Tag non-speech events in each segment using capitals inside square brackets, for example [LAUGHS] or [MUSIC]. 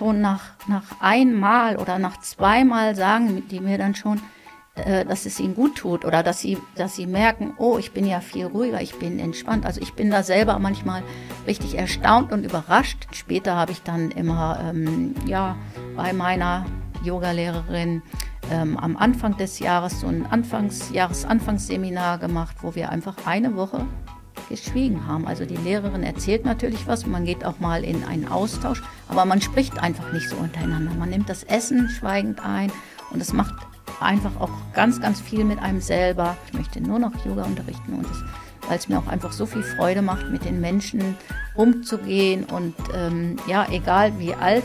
Schon nach, nach einmal oder nach zweimal sagen die mir dann schon, äh, dass es ihnen gut tut oder dass sie, dass sie merken, oh, ich bin ja viel ruhiger, ich bin entspannt. Also ich bin da selber manchmal richtig erstaunt und überrascht. Später habe ich dann immer ähm, ja, bei meiner Yogalehrerin ähm, am Anfang des Jahres so ein Anfangs Jahresanfangsseminar gemacht, wo wir einfach eine Woche geschwiegen haben. Also die Lehrerin erzählt natürlich was, man geht auch mal in einen Austausch, aber man spricht einfach nicht so untereinander. Man nimmt das Essen schweigend ein und es macht einfach auch ganz, ganz viel mit einem selber. Ich möchte nur noch Yoga unterrichten und weil es mir auch einfach so viel Freude macht, mit den Menschen umzugehen und ähm, ja, egal wie alt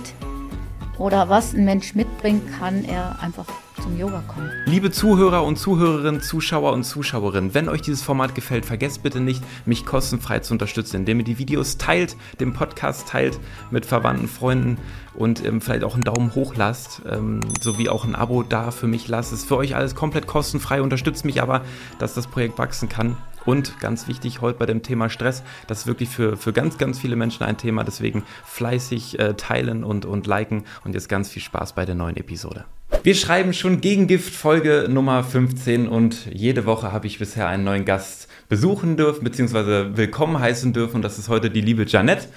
oder was ein Mensch mitbringt, kann er einfach zum Yoga kommen. Liebe Zuhörer und Zuhörerinnen, Zuschauer und Zuschauerinnen, wenn euch dieses Format gefällt, vergesst bitte nicht, mich kostenfrei zu unterstützen, indem ihr die Videos teilt, den Podcast teilt mit Verwandten, Freunden und ähm, vielleicht auch einen Daumen hoch lasst, ähm, sowie auch ein Abo da für mich lasst. Es ist für euch alles komplett kostenfrei, unterstützt mich aber, dass das Projekt wachsen kann. Und ganz wichtig heute bei dem Thema Stress, das ist wirklich für, für ganz, ganz viele Menschen ein Thema. Deswegen fleißig äh, teilen und, und liken und jetzt ganz viel Spaß bei der neuen Episode. Wir schreiben schon Gegengift Folge Nummer 15 und jede Woche habe ich bisher einen neuen Gast besuchen dürfen, beziehungsweise willkommen heißen dürfen. Und das ist heute die liebe Janette.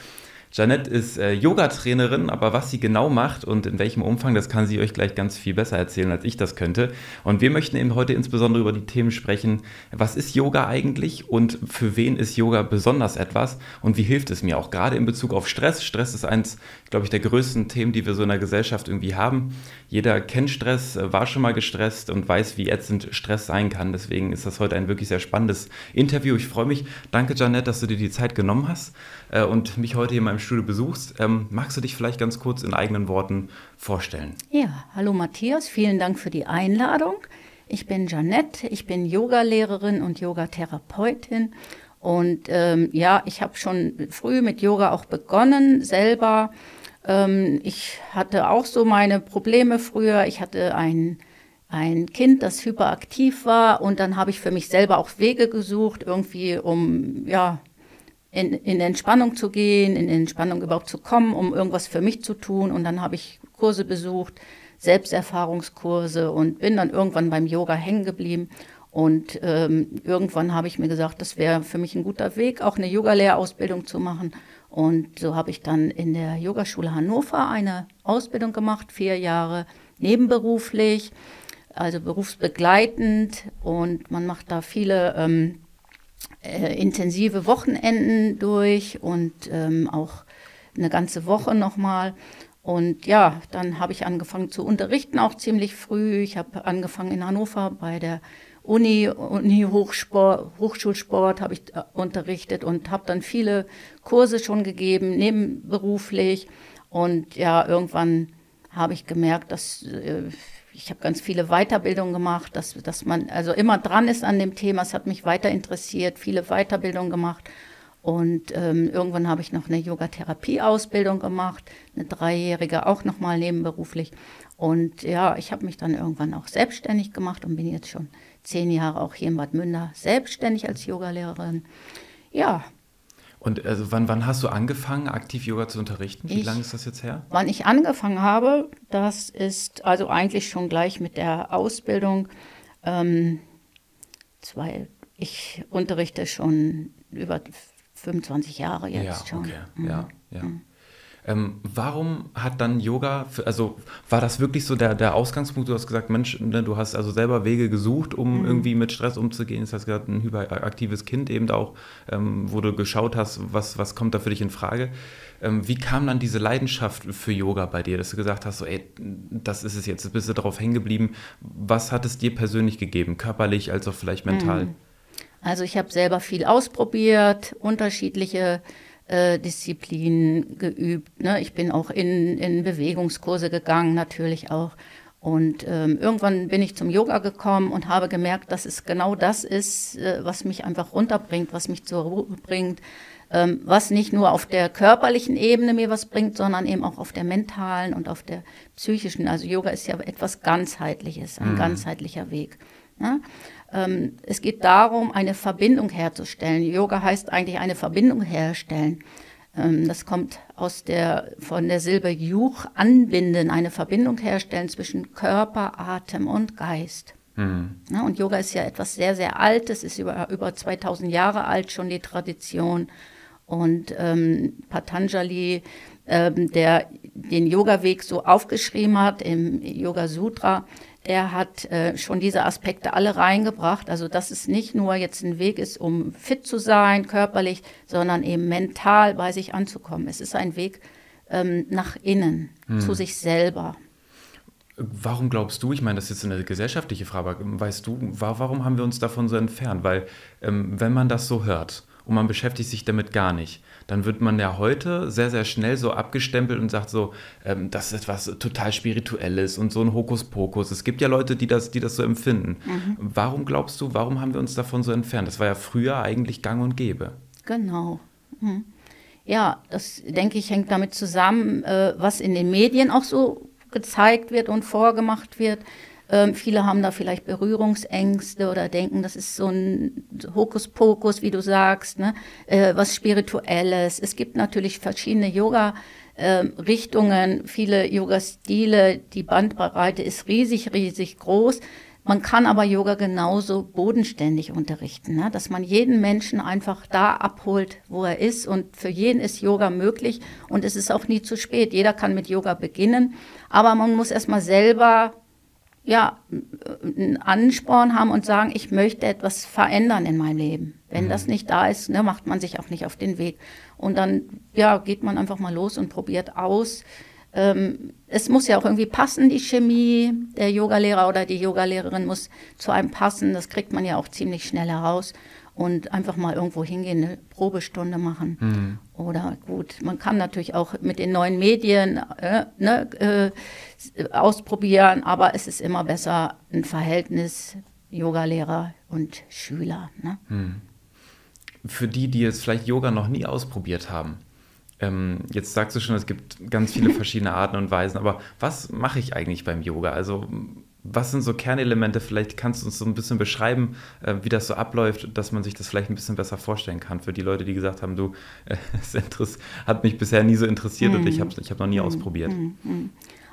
Janette ist äh, Yoga-Trainerin, aber was sie genau macht und in welchem Umfang, das kann sie euch gleich ganz viel besser erzählen, als ich das könnte. Und wir möchten eben heute insbesondere über die Themen sprechen, was ist Yoga eigentlich und für wen ist Yoga besonders etwas und wie hilft es mir auch gerade in Bezug auf Stress. Stress ist eins, glaube ich, der größten Themen, die wir so in der Gesellschaft irgendwie haben. Jeder kennt Stress, äh, war schon mal gestresst und weiß, wie ätzend Stress sein kann. Deswegen ist das heute ein wirklich sehr spannendes Interview. Ich freue mich. Danke, Janette, dass du dir die Zeit genommen hast äh, und mich heute hier in meinem Studio besuchst. Ähm, magst du dich vielleicht ganz kurz in eigenen Worten vorstellen? Ja, hallo Matthias, vielen Dank für die Einladung. Ich bin Janette, ich bin Yogalehrerin und Yogatherapeutin. Und ähm, ja, ich habe schon früh mit Yoga auch begonnen, selber. Ähm, ich hatte auch so meine Probleme früher. Ich hatte ein, ein Kind, das hyperaktiv war. Und dann habe ich für mich selber auch Wege gesucht, irgendwie, um ja, in, in Entspannung zu gehen, in Entspannung überhaupt zu kommen, um irgendwas für mich zu tun. Und dann habe ich Kurse besucht, Selbsterfahrungskurse und bin dann irgendwann beim Yoga hängen geblieben. Und ähm, irgendwann habe ich mir gesagt, das wäre für mich ein guter Weg, auch eine Yoga-Lehrausbildung zu machen. Und so habe ich dann in der Yogaschule Hannover eine Ausbildung gemacht, vier Jahre nebenberuflich, also berufsbegleitend. Und man macht da viele ähm, äh, intensive Wochenenden durch und ähm, auch eine ganze Woche nochmal. Und ja, dann habe ich angefangen zu unterrichten, auch ziemlich früh. Ich habe angefangen in Hannover bei der Uni, Uni Hochsport, Hochschulsport habe ich äh, unterrichtet und habe dann viele Kurse schon gegeben, nebenberuflich. Und ja, irgendwann habe ich gemerkt, dass äh, ich habe ganz viele Weiterbildungen gemacht, dass, dass man also immer dran ist an dem Thema. Es hat mich weiter interessiert, viele Weiterbildungen gemacht. Und ähm, irgendwann habe ich noch eine Yogatherapie-Ausbildung gemacht, eine dreijährige auch nochmal nebenberuflich. Und ja, ich habe mich dann irgendwann auch selbstständig gemacht und bin jetzt schon zehn Jahre auch hier in Bad Münder selbstständig als Yogalehrerin. Ja, und also wann, wann hast du angefangen, aktiv Yoga zu unterrichten? Wie ich, lange ist das jetzt her? Wann ich angefangen habe, das ist also eigentlich schon gleich mit der Ausbildung. Ähm, zwei, ich unterrichte schon über 25 Jahre jetzt ja, schon. Okay. Mhm. Ja, ja. Mhm. Ähm, warum hat dann Yoga, für, also war das wirklich so der, der Ausgangspunkt? Du hast gesagt, Mensch, ne, du hast also selber Wege gesucht, um mhm. irgendwie mit Stress umzugehen. Das heißt, gerade ein hyperaktives Kind eben auch, ähm, wo du geschaut hast, was, was kommt da für dich in Frage. Ähm, wie kam dann diese Leidenschaft für Yoga bei dir, dass du gesagt hast, so, ey, das ist es jetzt, bist du darauf hängen geblieben. Was hat es dir persönlich gegeben, körperlich als auch vielleicht mental? Mhm. Also ich habe selber viel ausprobiert, unterschiedliche äh, Disziplinen geübt. Ne? Ich bin auch in, in Bewegungskurse gegangen, natürlich auch. Und ähm, irgendwann bin ich zum Yoga gekommen und habe gemerkt, dass es genau das ist, äh, was mich einfach runterbringt, was mich zur Ruhe bringt, ähm, was nicht nur auf der körperlichen Ebene mir was bringt, sondern eben auch auf der mentalen und auf der psychischen. Also Yoga ist ja etwas ganzheitliches, ein mhm. ganzheitlicher Weg. Ne? Ähm, es geht darum, eine Verbindung herzustellen. Yoga heißt eigentlich eine Verbindung herstellen. Ähm, das kommt aus der, von der Silbe Juch, anbinden, eine Verbindung herstellen zwischen Körper, Atem und Geist. Mhm. Ja, und Yoga ist ja etwas sehr, sehr Altes, ist über, über 2000 Jahre alt schon die Tradition. Und ähm, Patanjali, ähm, der den Yoga-Weg so aufgeschrieben hat im Yoga Sutra, der hat äh, schon diese Aspekte alle reingebracht. Also dass es nicht nur jetzt ein Weg ist, um fit zu sein, körperlich, sondern eben mental bei sich anzukommen. Es ist ein Weg ähm, nach innen, hm. zu sich selber. Warum glaubst du, ich meine, das ist jetzt eine gesellschaftliche Frage, aber weißt du, warum haben wir uns davon so entfernt? Weil ähm, wenn man das so hört und man beschäftigt sich damit gar nicht, dann wird man ja heute sehr, sehr schnell so abgestempelt und sagt so, ähm, das ist etwas total Spirituelles und so ein Hokuspokus. Es gibt ja Leute, die das, die das so empfinden. Mhm. Warum glaubst du, warum haben wir uns davon so entfernt? Das war ja früher eigentlich gang und gäbe. Genau. Mhm. Ja, das denke ich hängt damit zusammen, äh, was in den Medien auch so gezeigt wird und vorgemacht wird. Ähm, viele haben da vielleicht Berührungsängste oder denken, das ist so ein Hokuspokus, wie du sagst, ne? Äh, was Spirituelles. Es gibt natürlich verschiedene Yoga. Ähm, Richtungen, viele Yoga-Stile, die Bandbreite ist riesig, riesig groß. Man kann aber Yoga genauso bodenständig unterrichten, ne? dass man jeden Menschen einfach da abholt, wo er ist. Und für jeden ist Yoga möglich und es ist auch nie zu spät. Jeder kann mit Yoga beginnen, aber man muss erstmal selber ja, einen Ansporn haben und sagen, ich möchte etwas verändern in meinem Leben. Wenn mhm. das nicht da ist, ne, macht man sich auch nicht auf den Weg. Und dann, ja, geht man einfach mal los und probiert aus. Ähm, es muss ja auch irgendwie passen, die Chemie. Der Yogalehrer oder die Yogalehrerin muss zu einem passen. Das kriegt man ja auch ziemlich schnell heraus und einfach mal irgendwo hingehen, eine Probestunde machen. Mhm. Oder gut, man kann natürlich auch mit den neuen Medien äh, ne, äh, ausprobieren, aber es ist immer besser ein Verhältnis Yogalehrer und Schüler. Ne? Mhm. Für die, die jetzt vielleicht Yoga noch nie ausprobiert haben, ähm, jetzt sagst du schon, es gibt ganz viele [LAUGHS] verschiedene Arten und Weisen, aber was mache ich eigentlich beim Yoga? Also was sind so Kernelemente? Vielleicht kannst du uns so ein bisschen beschreiben, äh, wie das so abläuft, dass man sich das vielleicht ein bisschen besser vorstellen kann für die Leute, die gesagt haben, du, [LAUGHS] das hat mich bisher nie so interessiert mm. und ich habe ich hab noch nie mm. ausprobiert. Mm.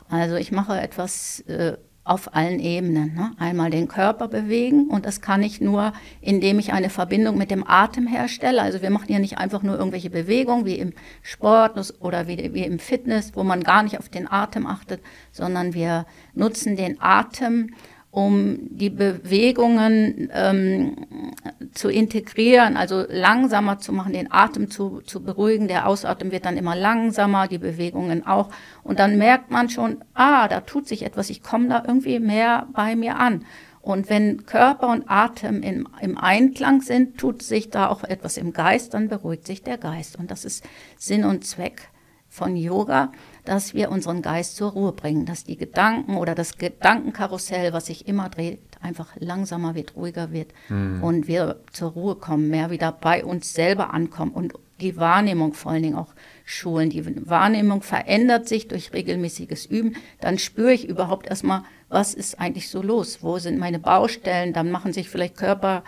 Also ich mache etwas äh, auf allen Ebenen. Ne? Einmal den Körper bewegen und das kann ich nur, indem ich eine Verbindung mit dem Atem herstelle. Also wir machen ja nicht einfach nur irgendwelche Bewegungen wie im Sport oder wie, wie im Fitness, wo man gar nicht auf den Atem achtet, sondern wir nutzen den Atem um die Bewegungen ähm, zu integrieren, also langsamer zu machen, den Atem zu, zu beruhigen. Der Ausatmen wird dann immer langsamer, die Bewegungen auch. Und dann merkt man schon, ah, da tut sich etwas, ich komme da irgendwie mehr bei mir an. Und wenn Körper und Atem im, im Einklang sind, tut sich da auch etwas im Geist, dann beruhigt sich der Geist. Und das ist Sinn und Zweck von Yoga dass wir unseren Geist zur Ruhe bringen, dass die Gedanken oder das Gedankenkarussell, was sich immer dreht, einfach langsamer wird, ruhiger wird mhm. und wir zur Ruhe kommen, mehr wieder bei uns selber ankommen und die Wahrnehmung vor allen Dingen auch schulen. Die Wahrnehmung verändert sich durch regelmäßiges Üben. Dann spüre ich überhaupt erstmal, was ist eigentlich so los? Wo sind meine Baustellen? Dann machen sich vielleicht Körper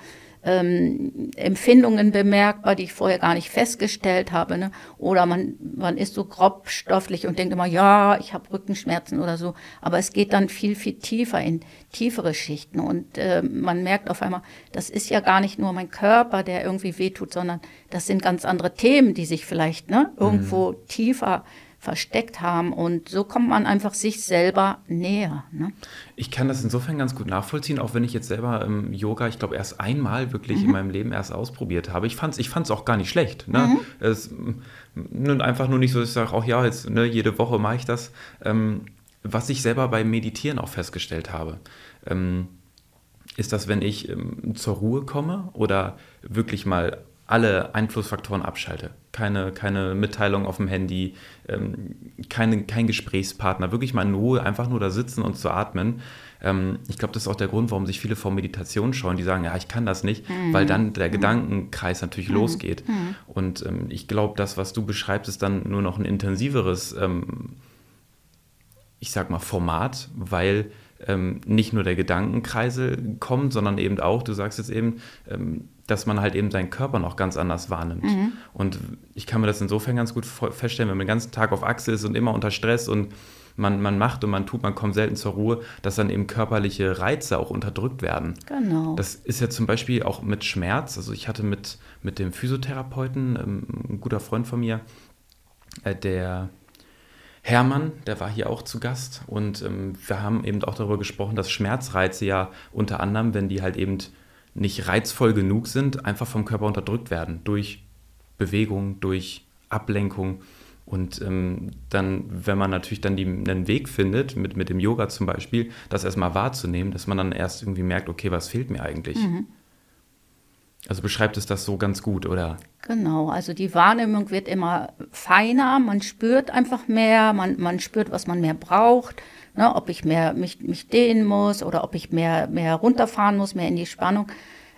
ähm, Empfindungen bemerkbar, die ich vorher gar nicht festgestellt habe. Ne? Oder man, man ist so grobstofflich und denkt immer, ja, ich habe Rückenschmerzen oder so. Aber es geht dann viel, viel tiefer in tiefere Schichten. Und äh, man merkt auf einmal, das ist ja gar nicht nur mein Körper, der irgendwie wehtut, sondern das sind ganz andere Themen, die sich vielleicht ne, irgendwo mhm. tiefer versteckt haben. Und so kommt man einfach sich selber näher. Ne? Ich kann das insofern ganz gut nachvollziehen, auch wenn ich jetzt selber im Yoga, ich glaube, erst einmal wirklich mhm. in meinem Leben erst ausprobiert habe. Ich fand es ich fand's auch gar nicht schlecht. Ne? Mhm. Es, einfach nur nicht so, dass ich sage, auch ja, jetzt ne, jede Woche mache ich das. Ähm, was ich selber beim Meditieren auch festgestellt habe, ähm, ist, dass wenn ich ähm, zur Ruhe komme oder wirklich mal alle Einflussfaktoren abschalte. Keine, keine Mitteilung auf dem Handy, ähm, keine, kein Gesprächspartner, wirklich mal in Ruhe einfach nur da sitzen und zu atmen. Ähm, ich glaube, das ist auch der Grund, warum sich viele vor Meditation scheuen, die sagen, ja, ich kann das nicht, mhm. weil dann der mhm. Gedankenkreis natürlich mhm. losgeht. Mhm. Und ähm, ich glaube, das, was du beschreibst, ist dann nur noch ein intensiveres, ähm, ich sag mal, Format, weil ähm, nicht nur der Gedankenkreisel kommt, sondern eben auch, du sagst jetzt eben, ähm, dass man halt eben seinen Körper noch ganz anders wahrnimmt. Mhm. Und ich kann mir das insofern ganz gut feststellen, wenn man den ganzen Tag auf Achse ist und immer unter Stress und man, man macht und man tut, man kommt selten zur Ruhe, dass dann eben körperliche Reize auch unterdrückt werden. Genau. Das ist ja zum Beispiel auch mit Schmerz. Also ich hatte mit, mit dem Physiotherapeuten, ähm, ein guter Freund von mir, äh, der Hermann, der war hier auch zu Gast und ähm, wir haben eben auch darüber gesprochen, dass Schmerzreize ja unter anderem, wenn die halt eben nicht reizvoll genug sind, einfach vom Körper unterdrückt werden durch Bewegung, durch Ablenkung. Und ähm, dann, wenn man natürlich dann die, einen Weg findet, mit, mit dem Yoga zum Beispiel, das erstmal wahrzunehmen, dass man dann erst irgendwie merkt, okay, was fehlt mir eigentlich? Mhm. Also beschreibt es das so ganz gut, oder? Genau, also die Wahrnehmung wird immer feiner, man spürt einfach mehr, man, man spürt, was man mehr braucht, ne, ob ich mehr mich, mich dehnen muss oder ob ich mehr, mehr runterfahren muss, mehr in die Spannung,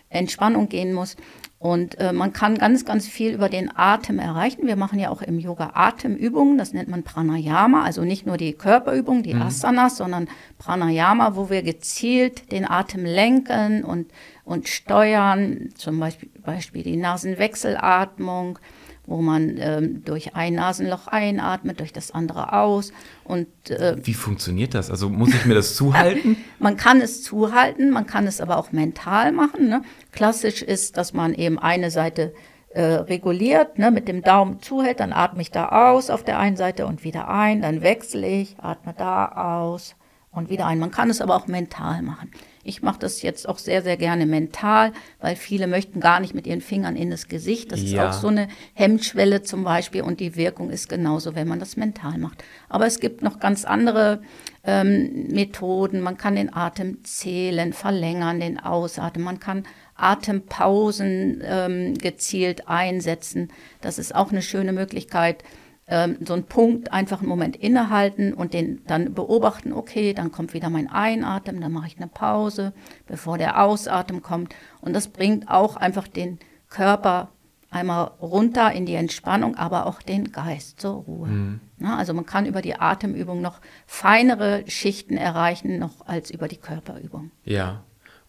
Entspannung gehen muss. Und äh, man kann ganz, ganz viel über den Atem erreichen. Wir machen ja auch im Yoga Atemübungen, das nennt man Pranayama, also nicht nur die Körperübungen, die mhm. Asanas, sondern Pranayama, wo wir gezielt den Atem lenken und, und steuern, zum Beispiel, Beispiel die Nasenwechselatmung, wo man ähm, durch ein Nasenloch einatmet, durch das andere aus. Und, äh, Wie funktioniert das? Also muss ich mir das zuhalten? [LAUGHS] man kann es zuhalten, man kann es aber auch mental machen. Ne? Klassisch ist, dass man eben eine Seite äh, reguliert, ne, mit dem Daumen zuhält, dann atme ich da aus auf der einen Seite und wieder ein, dann wechsle ich, atme da aus und wieder ein. Man kann es aber auch mental machen. Ich mache das jetzt auch sehr, sehr gerne mental, weil viele möchten gar nicht mit ihren Fingern in das Gesicht. Das ja. ist auch so eine Hemmschwelle zum Beispiel und die Wirkung ist genauso, wenn man das mental macht. Aber es gibt noch ganz andere ähm, Methoden. Man kann den Atem zählen, verlängern, den Ausatmen. Man kann Atempausen ähm, gezielt einsetzen. Das ist auch eine schöne Möglichkeit, ähm, so einen Punkt einfach einen Moment innehalten und den dann beobachten, okay, dann kommt wieder mein Einatmen, dann mache ich eine Pause, bevor der Ausatmen kommt. Und das bringt auch einfach den Körper einmal runter in die Entspannung, aber auch den Geist zur Ruhe. Mhm. Na, also man kann über die Atemübung noch feinere Schichten erreichen, noch als über die Körperübung. Ja,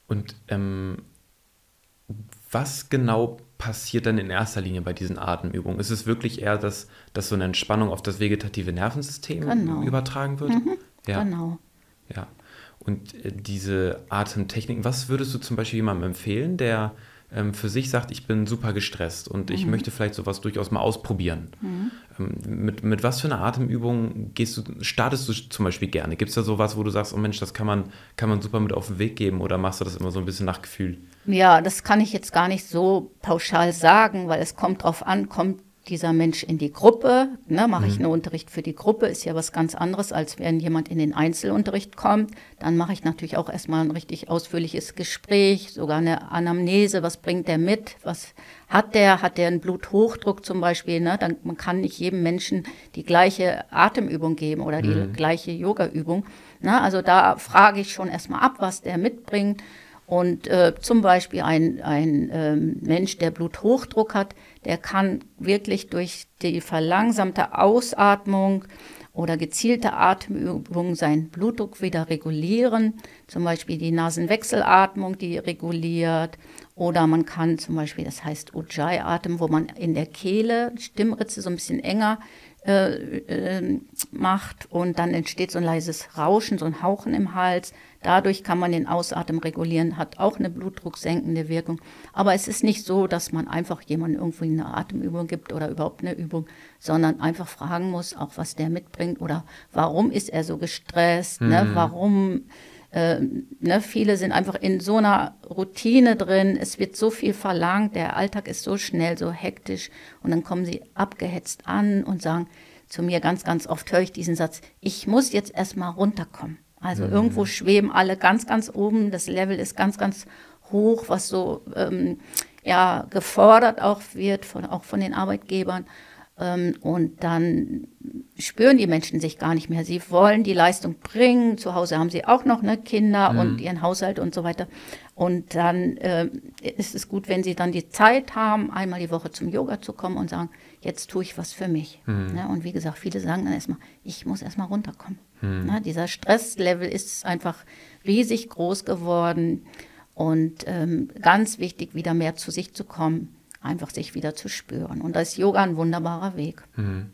und ähm, was genau passiert dann in erster Linie bei diesen Atemübungen? Ist es wirklich eher, dass, dass so eine Entspannung auf das vegetative Nervensystem genau. übertragen wird? Mhm, ja. Genau. Ja. Und äh, diese Atemtechniken, was würdest du zum Beispiel jemandem empfehlen, der für sich sagt, ich bin super gestresst und ich mhm. möchte vielleicht sowas durchaus mal ausprobieren? Mhm. Ähm, mit, mit was für einer Atemübung gehst du, startest du zum Beispiel gerne? Gibt es da sowas, wo du sagst, oh Mensch, das kann man, kann man super mit auf den Weg geben oder machst du das immer so ein bisschen nach Gefühl? Ja, das kann ich jetzt gar nicht so pauschal sagen, weil es kommt drauf an, kommt dieser Mensch in die Gruppe, ne, mache ich mhm. einen Unterricht für die Gruppe, ist ja was ganz anderes, als wenn jemand in den Einzelunterricht kommt. Dann mache ich natürlich auch erstmal ein richtig ausführliches Gespräch, sogar eine Anamnese, was bringt der mit, was hat der, hat der einen Bluthochdruck zum Beispiel, ne? Dann, man kann nicht jedem Menschen die gleiche Atemübung geben oder die mhm. gleiche Yogaübung. Ne? Also da frage ich schon erstmal ab, was der mitbringt. Und äh, zum Beispiel ein, ein äh, Mensch, der Bluthochdruck hat, der kann wirklich durch die verlangsamte Ausatmung oder gezielte Atemübungen seinen Blutdruck wieder regulieren. Zum Beispiel die Nasenwechselatmung, die reguliert. Oder man kann zum Beispiel, das heißt Ujjayi-Atem, wo man in der Kehle Stimmritze so ein bisschen enger äh, äh, macht und dann entsteht so ein leises Rauschen, so ein Hauchen im Hals. Dadurch kann man den Ausatmen regulieren, hat auch eine blutdrucksenkende Wirkung. Aber es ist nicht so, dass man einfach jemandem irgendwie eine Atemübung gibt oder überhaupt eine Übung, sondern einfach fragen muss, auch was der mitbringt oder warum ist er so gestresst, mhm. ne? warum. Äh, ne, viele sind einfach in so einer Routine drin, es wird so viel verlangt, der Alltag ist so schnell, so hektisch und dann kommen sie abgehetzt an und sagen zu mir ganz, ganz oft höre ich diesen Satz, ich muss jetzt erstmal runterkommen. Also mhm. irgendwo schweben alle ganz, ganz oben. Das Level ist ganz, ganz hoch, was so ähm, ja, gefordert auch wird, von, auch von den Arbeitgebern. Ähm, und dann spüren die Menschen sich gar nicht mehr. Sie wollen die Leistung bringen. Zu Hause haben sie auch noch ne, Kinder mhm. und ihren Haushalt und so weiter. Und dann äh, ist es gut, wenn sie dann die Zeit haben, einmal die Woche zum Yoga zu kommen und sagen, jetzt tue ich was für mich. Mhm. Ne? Und wie gesagt, viele sagen dann erstmal, ich muss erstmal runterkommen. Mhm. Ne? Dieser Stresslevel ist einfach riesig groß geworden. Und ähm, ganz wichtig, wieder mehr zu sich zu kommen, einfach sich wieder zu spüren. Und da ist Yoga ein wunderbarer Weg. Mhm.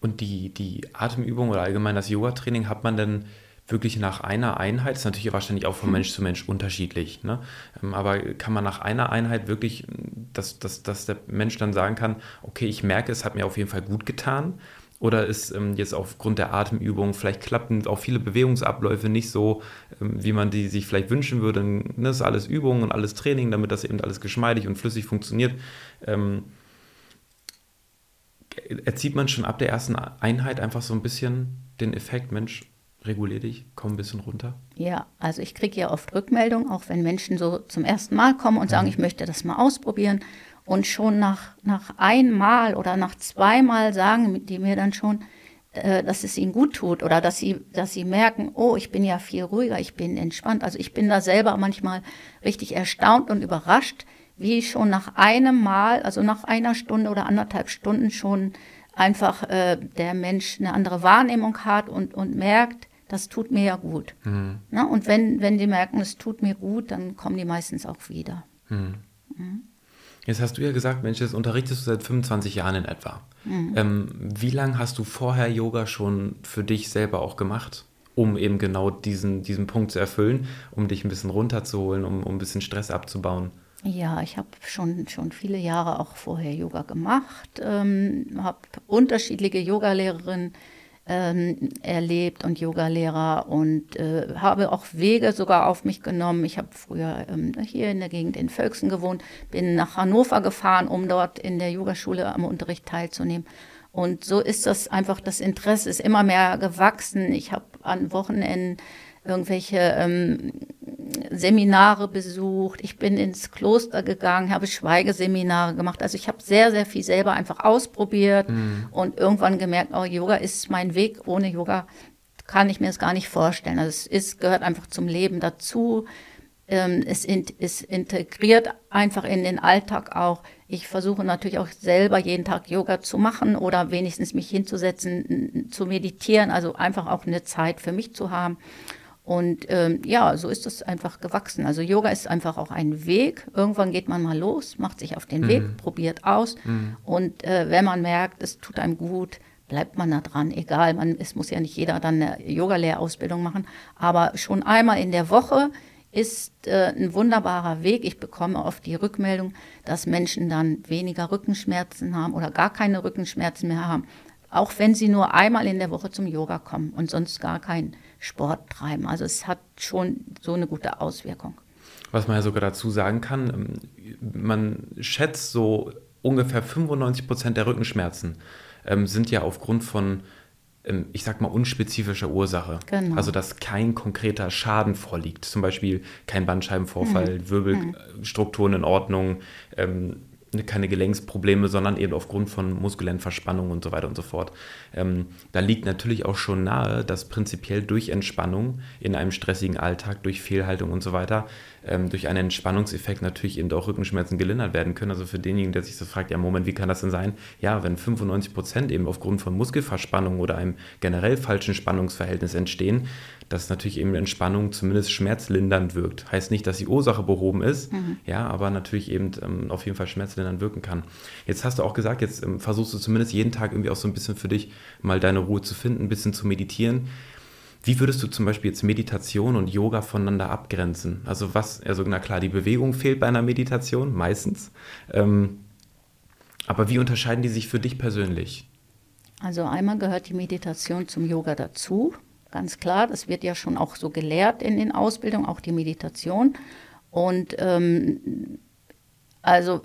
Und die, die Atemübung oder allgemein das Yoga-Training hat man denn wirklich nach einer Einheit, das ist natürlich wahrscheinlich auch von Mensch zu Mensch unterschiedlich, ne? Ähm, aber kann man nach einer Einheit wirklich, dass, dass, dass der Mensch dann sagen kann, okay, ich merke, es hat mir auf jeden Fall gut getan, oder ist ähm, jetzt aufgrund der Atemübung, vielleicht klappen auch viele Bewegungsabläufe nicht so, ähm, wie man die sich vielleicht wünschen würde. Ne, das ist alles Übung und alles Training, damit das eben alles geschmeidig und flüssig funktioniert. Ähm, erzieht man schon ab der ersten Einheit einfach so ein bisschen den Effekt, Mensch, regulier dich, komm ein bisschen runter? Ja, also ich kriege ja oft Rückmeldungen, auch wenn Menschen so zum ersten Mal kommen und sagen, mhm. ich möchte das mal ausprobieren. Und schon nach, nach einmal oder nach zweimal sagen die mir dann schon, äh, dass es ihnen gut tut oder dass sie, dass sie merken, oh, ich bin ja viel ruhiger, ich bin entspannt. Also ich bin da selber manchmal richtig erstaunt und überrascht, wie schon nach einem Mal, also nach einer Stunde oder anderthalb Stunden schon einfach äh, der Mensch eine andere Wahrnehmung hat und, und merkt, das tut mir ja gut. Mhm. Na, und wenn, wenn die merken, es tut mir gut, dann kommen die meistens auch wieder. Mhm. Mhm. Jetzt hast du ja gesagt, Mensch, das unterrichtest du seit 25 Jahren in etwa. Mhm. Ähm, wie lange hast du vorher Yoga schon für dich selber auch gemacht, um eben genau diesen, diesen Punkt zu erfüllen, um dich ein bisschen runterzuholen, um, um ein bisschen Stress abzubauen? Ja, ich habe schon, schon viele Jahre auch vorher Yoga gemacht, ähm, habe unterschiedliche Yogalehrerinnen ähm, erlebt und Yogalehrer und äh, habe auch Wege sogar auf mich genommen. Ich habe früher ähm, hier in der Gegend in Völksen gewohnt, bin nach Hannover gefahren, um dort in der Yogaschule am Unterricht teilzunehmen. Und so ist das einfach, das Interesse ist immer mehr gewachsen. Ich habe an Wochenenden irgendwelche ähm, Seminare besucht, ich bin ins Kloster gegangen, habe Schweigeseminare gemacht. Also ich habe sehr, sehr viel selber einfach ausprobiert mhm. und irgendwann gemerkt, oh, Yoga ist mein Weg. Ohne Yoga kann ich mir das gar nicht vorstellen. Also es ist, gehört einfach zum Leben dazu. Ähm, es ist integriert einfach in den Alltag auch. Ich versuche natürlich auch selber jeden Tag Yoga zu machen oder wenigstens mich hinzusetzen, zu meditieren, also einfach auch eine Zeit für mich zu haben. Und ähm, ja, so ist es einfach gewachsen. Also Yoga ist einfach auch ein Weg. Irgendwann geht man mal los, macht sich auf den mhm. Weg, probiert aus. Mhm. Und äh, wenn man merkt, es tut einem gut, bleibt man da dran. Egal, man, es muss ja nicht jeder dann eine Yoga-Lehrausbildung machen. Aber schon einmal in der Woche ist äh, ein wunderbarer Weg. Ich bekomme oft die Rückmeldung, dass Menschen dann weniger Rückenschmerzen haben oder gar keine Rückenschmerzen mehr haben. Auch wenn sie nur einmal in der Woche zum Yoga kommen und sonst gar keinen Sport treiben. Also es hat schon so eine gute Auswirkung. Was man ja sogar dazu sagen kann, ähm, man schätzt so ungefähr 95 Prozent der Rückenschmerzen ähm, sind ja aufgrund von, ähm, ich sag mal, unspezifischer Ursache. Genau. Also dass kein konkreter Schaden vorliegt. Zum Beispiel kein Bandscheibenvorfall, mhm. Wirbelstrukturen in Ordnung, ähm, keine Gelenksprobleme, sondern eben aufgrund von muskulären Verspannungen und so weiter und so fort. Ähm, da liegt natürlich auch schon nahe, dass prinzipiell durch Entspannung in einem stressigen Alltag, durch Fehlhaltung und so weiter, ähm, durch einen Entspannungseffekt natürlich eben auch Rückenschmerzen gelindert werden können. Also für denjenigen, der sich so fragt, ja Moment, wie kann das denn sein? Ja, wenn 95 Prozent eben aufgrund von Muskelverspannung oder einem generell falschen Spannungsverhältnis entstehen, dass natürlich eben Entspannung zumindest schmerzlindernd wirkt. Heißt nicht, dass die Ursache behoben ist, mhm. ja, aber natürlich eben ähm, auf jeden Fall schmerzlindernd wirken kann. Jetzt hast du auch gesagt, jetzt ähm, versuchst du zumindest jeden Tag irgendwie auch so ein bisschen für dich mal deine Ruhe zu finden, ein bisschen zu meditieren. Wie würdest du zum Beispiel jetzt Meditation und Yoga voneinander abgrenzen? Also was, also na klar, die Bewegung fehlt bei einer Meditation, meistens. Ähm, aber wie unterscheiden die sich für dich persönlich? Also einmal gehört die Meditation zum Yoga dazu ganz klar. Das wird ja schon auch so gelehrt in den Ausbildungen, auch die Meditation. Und ähm, also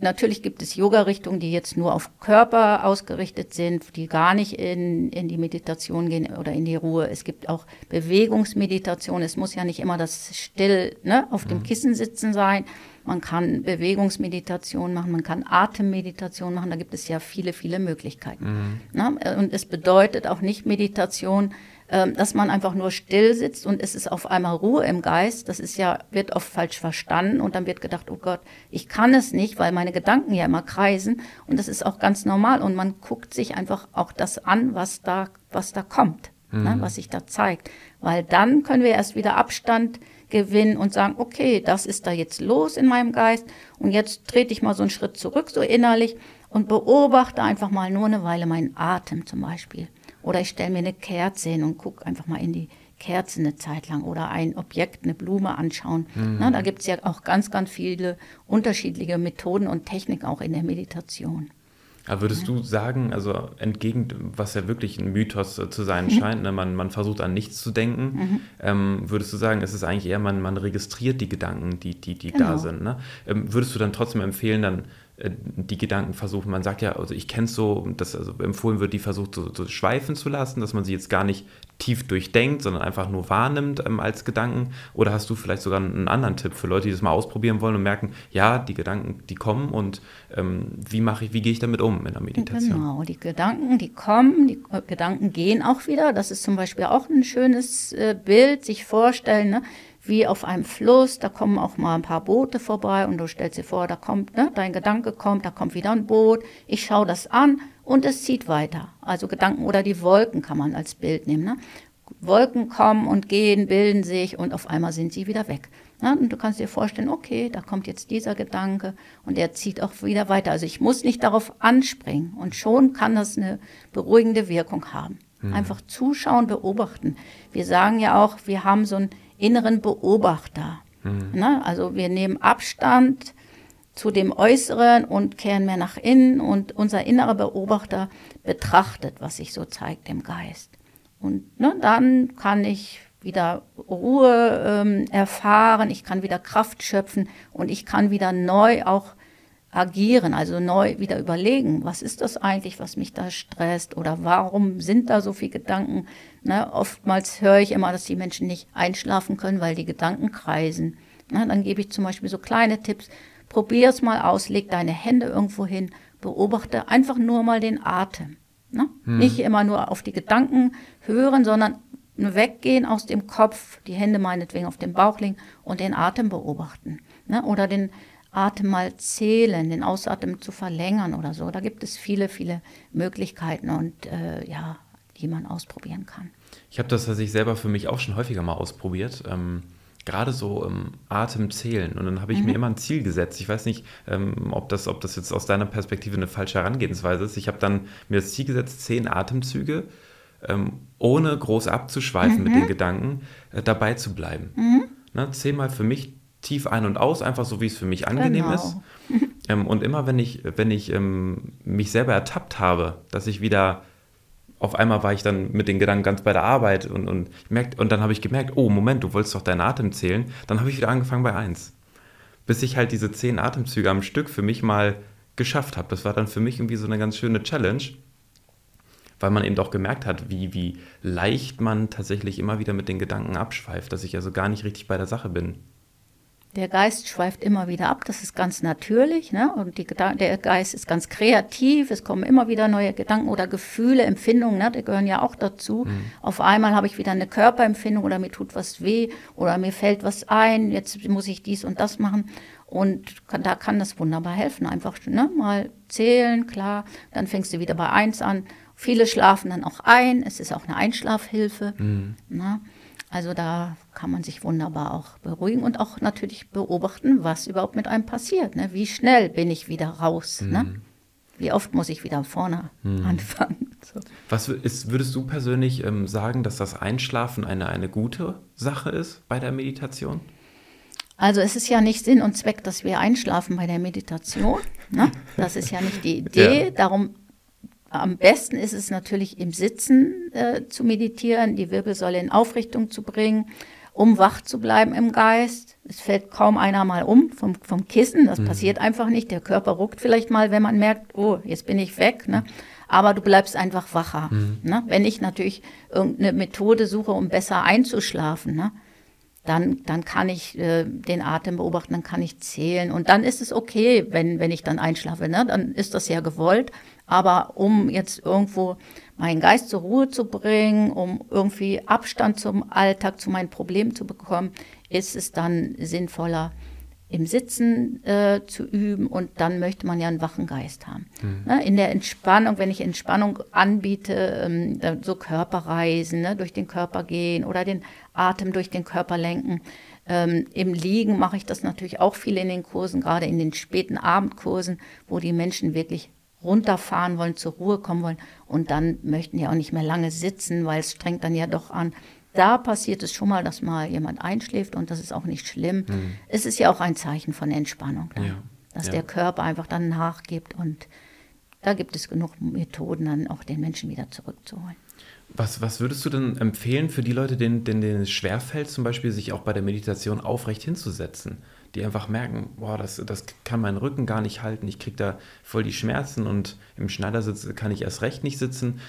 natürlich gibt es Yoga-Richtungen, die jetzt nur auf Körper ausgerichtet sind, die gar nicht in, in die Meditation gehen oder in die Ruhe. Es gibt auch Bewegungsmeditation. Es muss ja nicht immer das still ne, auf dem mhm. Kissen sitzen sein. Man kann Bewegungsmeditation machen, man kann Atemmeditation machen. Da gibt es ja viele, viele Möglichkeiten. Mhm. Ne? Und es bedeutet auch nicht Meditation, dass man einfach nur still sitzt und es ist auf einmal Ruhe im Geist. Das ist ja, wird oft falsch verstanden und dann wird gedacht, oh Gott, ich kann es nicht, weil meine Gedanken ja immer kreisen und das ist auch ganz normal und man guckt sich einfach auch das an, was da, was da kommt. ne, mhm. ne, was sich da zeigt. Weil dann können wir erst wieder Abstand gewinnen und sagen, okay, das ist da jetzt los in meinem Geist und jetzt trete ich mal so einen Schritt zurück, so innerlich und beobachte einfach mal nur eine Weile meinen Atem zum Beispiel. Oder ich stelle mir eine Kerze hin und gucke einfach mal in die Kerze eine Zeit lang oder ein Objekt, eine Blume anschauen. Mhm. Na, da gibt es ja auch ganz, ganz viele unterschiedliche Methoden und Techniken auch in der Meditation. Aber würdest du sagen, also entgegen, was ja wirklich ein Mythos äh, zu sein mhm. scheint, ne, man, man versucht an nichts zu denken, mhm. ähm, würdest du sagen, es ist eigentlich eher, man, man registriert die Gedanken, die, die, die genau. da sind. Ne? Ähm, würdest du dann trotzdem empfehlen, dann die Gedanken versuchen. Man sagt ja, also ich kenne es so, dass also empfohlen wird, die versucht so, so, schweifen zu lassen, dass man sie jetzt gar nicht tief durchdenkt, sondern einfach nur wahrnimmt ähm, als Gedanken. Oder hast du vielleicht sogar einen anderen Tipp für Leute, die das mal ausprobieren wollen und merken, ja, die Gedanken, die kommen und ähm, wie mache ich, wie gehe ich damit um in der Meditation? Genau, die Gedanken, die kommen, die Gedanken gehen auch wieder. Das ist zum Beispiel auch ein schönes äh, Bild, sich vorstellen. Ne? Wie auf einem Fluss, da kommen auch mal ein paar Boote vorbei und du stellst dir vor, da kommt, ne, dein Gedanke kommt, da kommt wieder ein Boot, ich schaue das an und es zieht weiter. Also Gedanken oder die Wolken kann man als Bild nehmen. Ne? Wolken kommen und gehen, bilden sich und auf einmal sind sie wieder weg. Ne? Und du kannst dir vorstellen, okay, da kommt jetzt dieser Gedanke und der zieht auch wieder weiter. Also ich muss nicht darauf anspringen und schon kann das eine beruhigende Wirkung haben. Mhm. Einfach zuschauen, beobachten. Wir sagen ja auch, wir haben so ein inneren Beobachter. Mhm. Ne? Also wir nehmen Abstand zu dem Äußeren und kehren mehr nach innen und unser innerer Beobachter betrachtet, was sich so zeigt im Geist. Und ne, dann kann ich wieder Ruhe ähm, erfahren, ich kann wieder Kraft schöpfen und ich kann wieder neu auch agieren, also neu wieder überlegen, was ist das eigentlich, was mich da stresst oder warum sind da so viele Gedanken. Ne, oftmals höre ich immer, dass die Menschen nicht einschlafen können, weil die Gedanken kreisen. Ne, dann gebe ich zum Beispiel so kleine Tipps. Probier es mal aus, leg deine Hände irgendwo hin, beobachte einfach nur mal den Atem. Ne? Hm. Nicht immer nur auf die Gedanken hören, sondern weggehen aus dem Kopf, die Hände meinetwegen auf dem Bauch legen und den Atem beobachten. Ne? Oder den Atem mal zählen, den Ausatmen zu verlängern oder so. Da gibt es viele, viele Möglichkeiten und äh, ja, die man ausprobieren kann. Ich habe das tatsächlich selber für mich auch schon häufiger mal ausprobiert. Ähm, gerade so ähm, Atem zählen. Und dann habe ich mhm. mir immer ein Ziel gesetzt. Ich weiß nicht, ähm, ob, das, ob das jetzt aus deiner Perspektive eine falsche Herangehensweise ist. Ich habe dann mir das Ziel gesetzt, zehn Atemzüge, ähm, ohne groß abzuschweifen mhm. mit den Gedanken, äh, dabei zu bleiben. Mhm. Ne, zehnmal für mich tief ein und aus, einfach so, wie es für mich angenehm genau. ist. [LAUGHS] Ähm, und immer, wenn ich, wenn ich ähm, mich selber ertappt habe, dass ich wieder auf einmal war ich dann mit den Gedanken ganz bei der Arbeit und, und, merkt, und dann habe ich gemerkt, oh Moment, du wolltest doch deinen Atem zählen. Dann habe ich wieder angefangen bei 1. Bis ich halt diese zehn Atemzüge am Stück für mich mal geschafft habe. Das war dann für mich irgendwie so eine ganz schöne Challenge, weil man eben doch gemerkt hat, wie, wie leicht man tatsächlich immer wieder mit den Gedanken abschweift, dass ich also gar nicht richtig bei der Sache bin. Der Geist schweift immer wieder ab, das ist ganz natürlich. Ne? Und die, der Geist ist ganz kreativ, es kommen immer wieder neue Gedanken oder Gefühle, Empfindungen, ne? die gehören ja auch dazu. Mhm. Auf einmal habe ich wieder eine Körperempfindung oder mir tut was weh oder mir fällt was ein, jetzt muss ich dies und das machen. Und kann, da kann das wunderbar helfen. Einfach ne? mal zählen, klar, dann fängst du wieder bei eins an. Viele schlafen dann auch ein, es ist auch eine Einschlafhilfe. Mhm. Ne? Also da kann man sich wunderbar auch beruhigen und auch natürlich beobachten, was überhaupt mit einem passiert. Ne? Wie schnell bin ich wieder raus? Ne? Mhm. Ne? Wie oft muss ich wieder vorne mhm. anfangen? [LAUGHS] So. Was ist, würdest du persönlich ähm, sagen, dass das Einschlafen eine, eine gute Sache ist bei der Meditation? Also es ist ja nicht Sinn und Zweck, dass wir einschlafen bei der Meditation. Ne? Das ist ja nicht die Idee. Ja. Darum am besten ist es natürlich im Sitzen äh, zu meditieren, die Wirbelsäule in Aufrichtung zu bringen, um wach zu bleiben im Geist. Es fällt kaum einer mal um vom, vom Kissen, das mhm. passiert einfach nicht. Der Körper ruckt vielleicht mal, wenn man merkt, oh, jetzt bin ich weg. Ne? Aber du bleibst einfach wacher. Mhm. Ne? Wenn ich natürlich irgendeine Methode suche, um besser einzuschlafen, ne? dann, dann kann ich äh, den Atem beobachten, dann kann ich zählen. Und dann ist es okay, wenn, wenn ich dann einschlafe. Ne? Dann ist das ja gewollt. Aber um jetzt irgendwo meinen Geist zur Ruhe zu bringen, um irgendwie Abstand zum Alltag, zu meinen Problemen zu bekommen, ist es dann sinnvoller, im Sitzen äh, zu üben und dann möchte man ja einen wachen Geist haben. Mhm. Ne, in der Entspannung, wenn ich Entspannung anbiete, ähm, so Körperreisen, ne, durch den Körper gehen oder den Atem durch den Körper lenken. Ähm, Im Liegen mache ich das natürlich auch viel in den Kursen, gerade in den späten Abendkursen, wo die Menschen wirklich runterfahren wollen, zur Ruhe kommen wollen und dann möchten ja auch nicht mehr lange sitzen, weil es strengt dann ja doch an. Da passiert es schon mal, dass mal jemand einschläft und das ist auch nicht schlimm. Mhm. Es ist ja auch ein Zeichen von Entspannung, dann, ja. dass ja. der Körper einfach dann nachgibt und da gibt es genug Methoden, dann auch den Menschen wieder zurückzuholen. Was, was würdest du denn empfehlen für die Leute, denen, denen es schwerfällt, zum Beispiel sich auch bei der Meditation aufrecht hinzusetzen? Die einfach merken, boah, das, das kann mein Rücken gar nicht halten, ich kriege da voll die Schmerzen und im Schneidersitz kann ich erst recht nicht sitzen.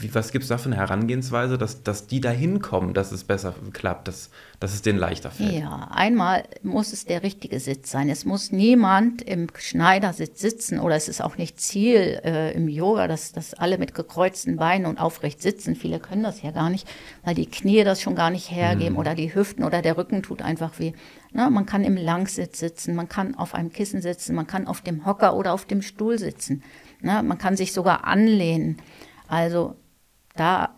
Wie, was gibt es da für eine Herangehensweise, dass, dass die da hinkommen, dass es besser klappt, dass, dass es denen leichter fällt? Ja, einmal muss es der richtige Sitz sein. Es muss niemand im Schneidersitz sitzen oder es ist auch nicht Ziel äh, im Yoga, dass, dass alle mit gekreuzten Beinen und aufrecht sitzen. Viele können das ja gar nicht, weil die Knie das schon gar nicht hergeben mhm. oder die Hüften oder der Rücken tut einfach weh. Na, man kann im Langsitz sitzen, man kann auf einem Kissen sitzen, man kann auf dem Hocker oder auf dem Stuhl sitzen. Na, man kann sich sogar anlehnen. Also da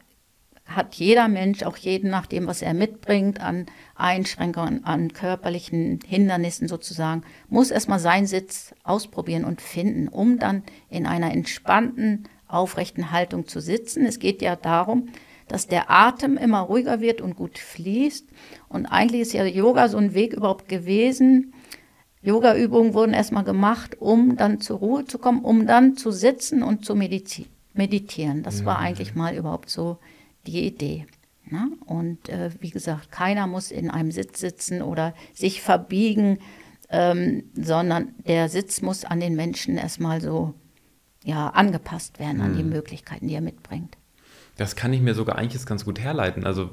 hat jeder Mensch, auch jeden nach dem, was er mitbringt, an Einschränkungen, an körperlichen Hindernissen sozusagen, muss erstmal seinen Sitz ausprobieren und finden, um dann in einer entspannten, aufrechten Haltung zu sitzen. Es geht ja darum, dass der Atem immer ruhiger wird und gut fließt. Und eigentlich ist ja Yoga so ein Weg überhaupt gewesen. Yoga-Übungen wurden erstmal gemacht, um dann zur Ruhe zu kommen, um dann zu sitzen und zu meditieren. Das war mhm. eigentlich mal überhaupt so die Idee. Ne? Und äh, wie gesagt, keiner muss in einem Sitz sitzen oder sich verbiegen, ähm, sondern der Sitz muss an den Menschen erstmal so ja, angepasst werden, an die mhm. Möglichkeiten, die er mitbringt. Das kann ich mir sogar eigentlich ganz gut herleiten. Also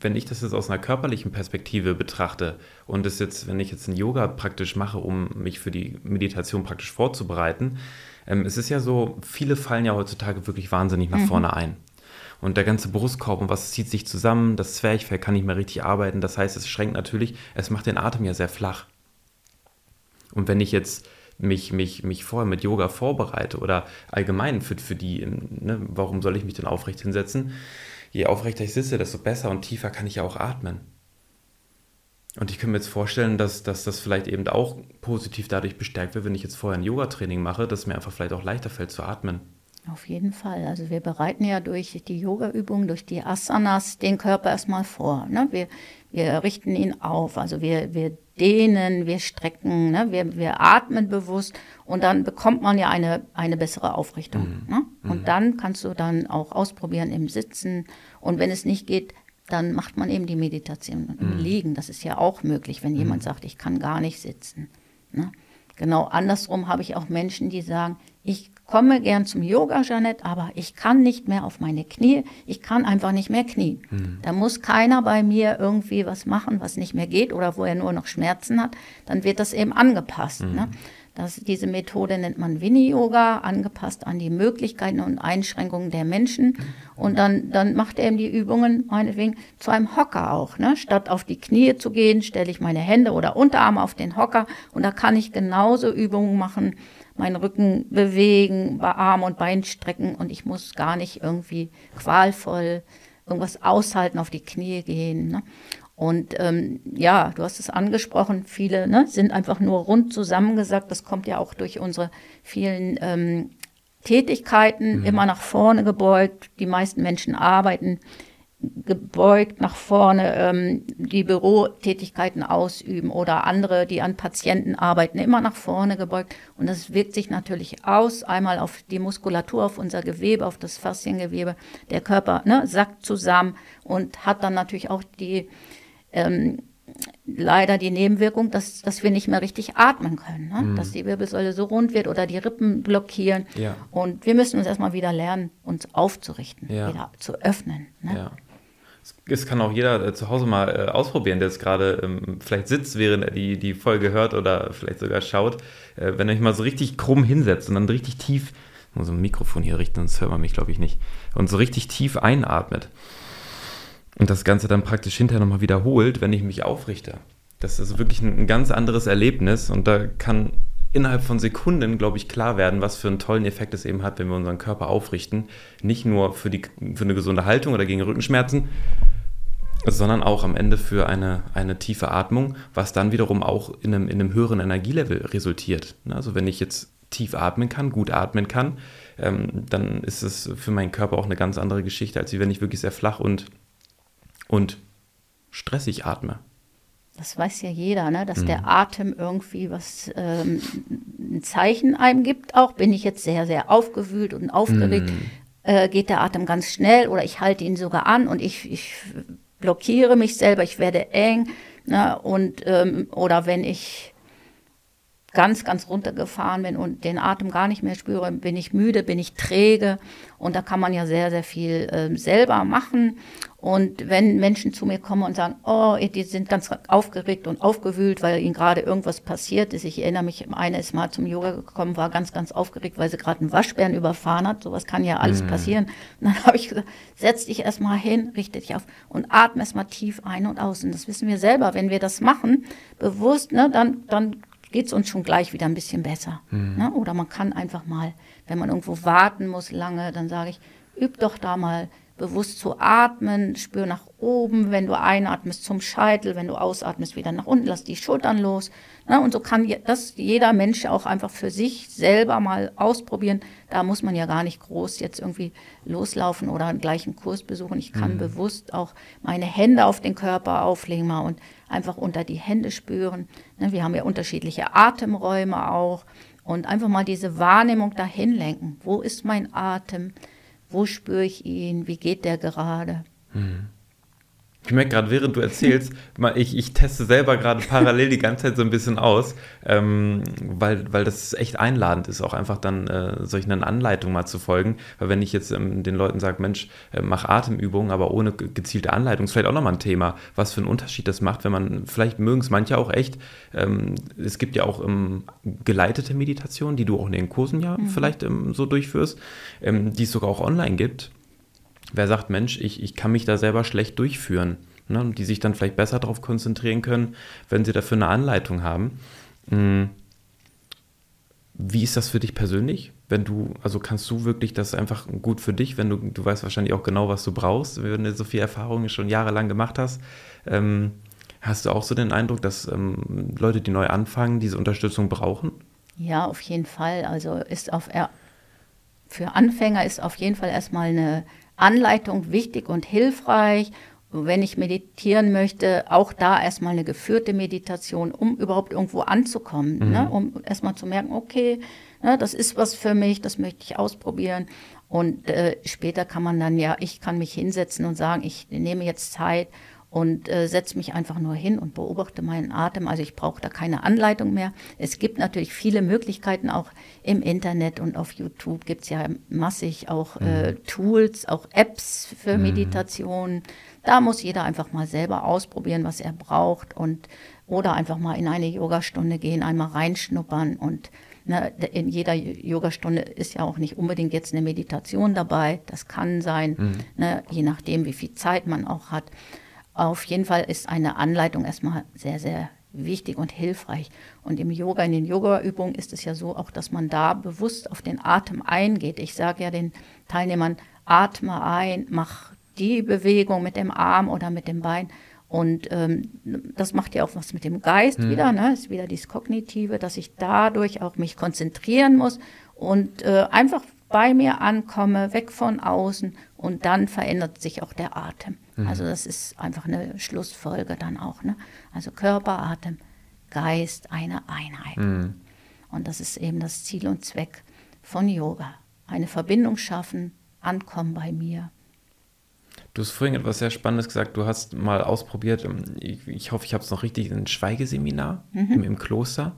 wenn ich das jetzt aus einer körperlichen Perspektive betrachte und es jetzt, wenn ich jetzt ein Yoga praktisch mache, um mich für die Meditation praktisch vorzubereiten, ähm, es ist ja so, viele fallen ja heutzutage wirklich wahnsinnig nach mhm. vorne ein. Und der ganze Brustkorb und was zieht sich zusammen, das Zwerchfell kann nicht mehr richtig arbeiten. Das heißt, es schränkt natürlich, es macht den Atem ja sehr flach. Und wenn ich jetzt mich, mich, mich vorher mit Yoga vorbereite oder allgemein für, für die, ne, warum soll ich mich denn aufrecht hinsetzen? Je aufrechter ich sitze, desto besser und tiefer kann ich ja auch atmen. Und ich kann mir jetzt vorstellen, dass, dass das vielleicht eben auch positiv dadurch bestärkt wird, wenn ich jetzt vorher ein Yoga-Training mache, dass mir einfach vielleicht auch leichter fällt zu atmen. Auf jeden Fall. Also wir bereiten ja durch die Yoga-Übungen, durch die Asanas den Körper erstmal vor. Ne? Wir, wir richten ihn auf. Also wir, wir dehnen, wir strecken, ne? wir, wir atmen bewusst und dann bekommt man ja eine, eine bessere Aufrichtung. Mhm. Ne? Und mhm. dann kannst du dann auch ausprobieren im Sitzen und wenn es nicht geht, dann macht man eben die Meditation im mhm. Liegen. Das ist ja auch möglich, wenn jemand mhm. sagt, ich kann gar nicht sitzen. Ne? Genau andersrum habe ich auch Menschen, die sagen, ich komme gern zum Yoga, Janet, aber ich kann nicht mehr auf meine Knie, ich kann einfach nicht mehr knien. Mhm. Da muss keiner bei mir irgendwie was machen, was nicht mehr geht oder wo er nur noch Schmerzen hat, dann wird das eben angepasst. Mhm. Ne? Das, diese Methode nennt man Winnie-Yoga, angepasst an die Möglichkeiten und Einschränkungen der Menschen. Und dann, dann macht er eben die Übungen, meinetwegen, zu einem Hocker auch. Ne? Statt auf die Knie zu gehen, stelle ich meine Hände oder Unterarme auf den Hocker und da kann ich genauso Übungen machen, meinen Rücken bewegen, bei Arm und Bein strecken und ich muss gar nicht irgendwie qualvoll irgendwas aushalten, auf die Knie gehen. Ne? Und ähm, ja, du hast es angesprochen, viele ne, sind einfach nur rund zusammengesagt. Das kommt ja auch durch unsere vielen ähm, Tätigkeiten, mhm. immer nach vorne gebeugt. Die meisten Menschen arbeiten gebeugt nach vorne ähm, die Bürotätigkeiten ausüben oder andere, die an Patienten arbeiten, immer nach vorne gebeugt. Und das wirkt sich natürlich aus, einmal auf die Muskulatur, auf unser Gewebe, auf das Fasziengewebe. Der Körper ne, sackt zusammen und hat dann natürlich auch die ähm, leider die Nebenwirkung, dass, dass wir nicht mehr richtig atmen können, ne? Mhm. dass die Wirbelsäule so rund wird oder die Rippen blockieren. Ja. Und wir müssen uns erstmal wieder lernen, uns aufzurichten, ja. wieder zu öffnen. Ne? Ja. Es kann auch jeder äh, zu Hause mal äh, ausprobieren, der jetzt gerade ähm, vielleicht sitzt, während er die, die Folge hört oder vielleicht sogar schaut. Äh, wenn er sich mal so richtig krumm hinsetzt und dann richtig tief, muss ein Mikrofon hier richten, sonst hört man mich, glaube ich, nicht, und so richtig tief einatmet und das Ganze dann praktisch hinterher nochmal wiederholt, wenn ich mich aufrichte. Das ist wirklich ein ganz anderes Erlebnis und da kann innerhalb von Sekunden, glaube ich, klar werden, was für einen tollen Effekt es eben hat, wenn wir unseren Körper aufrichten. Nicht nur für, die, für eine gesunde Haltung oder gegen Rückenschmerzen, sondern auch am Ende für eine, eine tiefe Atmung, was dann wiederum auch in einem, in einem höheren Energielevel resultiert. Also wenn ich jetzt tief atmen kann, gut atmen kann, ähm, dann ist es für meinen Körper auch eine ganz andere Geschichte, als wenn ich wirklich sehr flach und, und stressig atme. Das weiß ja jeder, ne? dass mhm. der Atem irgendwie was ähm, ein Zeichen einem gibt. Auch bin ich jetzt sehr, sehr aufgewühlt und aufgeregt, mhm. äh, geht der Atem ganz schnell oder ich halte ihn sogar an und ich, ich blockiere mich selber, ich werde eng. Ne? Und, ähm, oder wenn ich ganz, ganz runtergefahren bin und den Atem gar nicht mehr spüre, bin ich müde, bin ich träge. Und da kann man ja sehr, sehr viel äh, selber machen. Und wenn Menschen zu mir kommen und sagen, oh, die sind ganz aufgeregt und aufgewühlt, weil ihnen gerade irgendwas passiert ist. Ich erinnere mich, eine ist mal zum Yoga gekommen, war ganz, ganz aufgeregt, weil sie gerade einen Waschbären überfahren hat. Sowas kann ja alles mhm. passieren. Und dann habe ich gesagt, setz dich erstmal hin, richte dich auf und atme erstmal tief ein und aus. Und das wissen wir selber. Wenn wir das machen, bewusst, ne, dann, dann geht es uns schon gleich wieder ein bisschen besser. Mhm. Ne? Oder man kann einfach mal, wenn man irgendwo warten muss lange, dann sage ich, üb doch da mal bewusst zu atmen, spür nach oben, wenn du einatmest zum Scheitel, wenn du ausatmest wieder nach unten, lass die Schultern los. Ne? Und so kann das jeder Mensch auch einfach für sich selber mal ausprobieren. Da muss man ja gar nicht groß jetzt irgendwie loslaufen oder einen gleichen Kurs besuchen. Ich kann mhm. bewusst auch meine Hände auf den Körper auflegen mal und einfach unter die Hände spüren. Ne? Wir haben ja unterschiedliche Atemräume auch und einfach mal diese Wahrnehmung dahin lenken. Wo ist mein Atem? Wo spüre ich ihn? Wie geht der gerade? Mhm. Ich merke gerade, während du erzählst, [LAUGHS] ich, ich teste selber gerade parallel die ganze Zeit so ein bisschen aus, ähm, weil, weil das echt einladend ist, auch einfach dann äh, solchen Anleitungen mal zu folgen. Weil wenn ich jetzt ähm, den Leuten sage, Mensch, äh, mach Atemübungen, aber ohne gezielte Anleitung, ist vielleicht auch nochmal ein Thema, was für einen Unterschied das macht, wenn man, vielleicht mögen es manche auch echt, ähm, es gibt ja auch ähm, geleitete Meditationen, die du auch in den Kursen ja mhm. vielleicht ähm, so durchführst, ähm, die es sogar auch online gibt wer sagt, Mensch, ich, ich kann mich da selber schlecht durchführen, ne, die sich dann vielleicht besser darauf konzentrieren können, wenn sie dafür eine Anleitung haben. Hm. Wie ist das für dich persönlich? Wenn du, also kannst du wirklich das einfach gut für dich, wenn du, du weißt wahrscheinlich auch genau, was du brauchst, wenn du so viel Erfahrung schon jahrelang gemacht hast. Ähm, hast du auch so den Eindruck, dass ähm, Leute, die neu anfangen, diese Unterstützung brauchen? Ja, auf jeden Fall. Also ist auf für Anfänger ist auf jeden Fall erstmal eine Anleitung wichtig und hilfreich. Wenn ich meditieren möchte, auch da erstmal eine geführte Meditation, um überhaupt irgendwo anzukommen, mhm. ne? um erstmal zu merken, okay, ne, das ist was für mich, das möchte ich ausprobieren. Und äh, später kann man dann ja, ich kann mich hinsetzen und sagen, ich nehme jetzt Zeit und äh, setze mich einfach nur hin und beobachte meinen Atem. Also ich brauche da keine Anleitung mehr. Es gibt natürlich viele Möglichkeiten, auch im Internet und auf YouTube gibt es ja massig auch äh, mhm. Tools, auch Apps für mhm. Meditation. Da muss jeder einfach mal selber ausprobieren, was er braucht und oder einfach mal in eine Yogastunde gehen, einmal reinschnuppern und ne, in jeder Yogastunde ist ja auch nicht unbedingt jetzt eine Meditation dabei. Das kann sein, mhm. ne, je nachdem, wie viel Zeit man auch hat. Auf jeden Fall ist eine Anleitung erstmal sehr, sehr wichtig und hilfreich. Und im Yoga, in den Yoga-Übungen ist es ja so auch, dass man da bewusst auf den Atem eingeht. Ich sage ja den Teilnehmern, atme ein, mach die Bewegung mit dem Arm oder mit dem Bein. Und ähm, das macht ja auch was mit dem Geist mhm. wieder, ne? ist wieder dieses Kognitive, dass ich dadurch auch mich konzentrieren muss und äh, einfach bei mir ankomme, weg von außen und dann verändert sich auch der Atem. Mhm. Also das ist einfach eine Schlussfolge dann auch. Ne? Also Körper, Atem, Geist, eine Einheit. Mhm. Und das ist eben das Ziel und Zweck von Yoga. Eine Verbindung schaffen, ankommen bei mir. Du hast vorhin etwas sehr Spannendes gesagt. Du hast mal ausprobiert, ähm, ich, ich hoffe, ich habe es noch richtig, ein Schweigeseminar mhm. im, im, Kloster.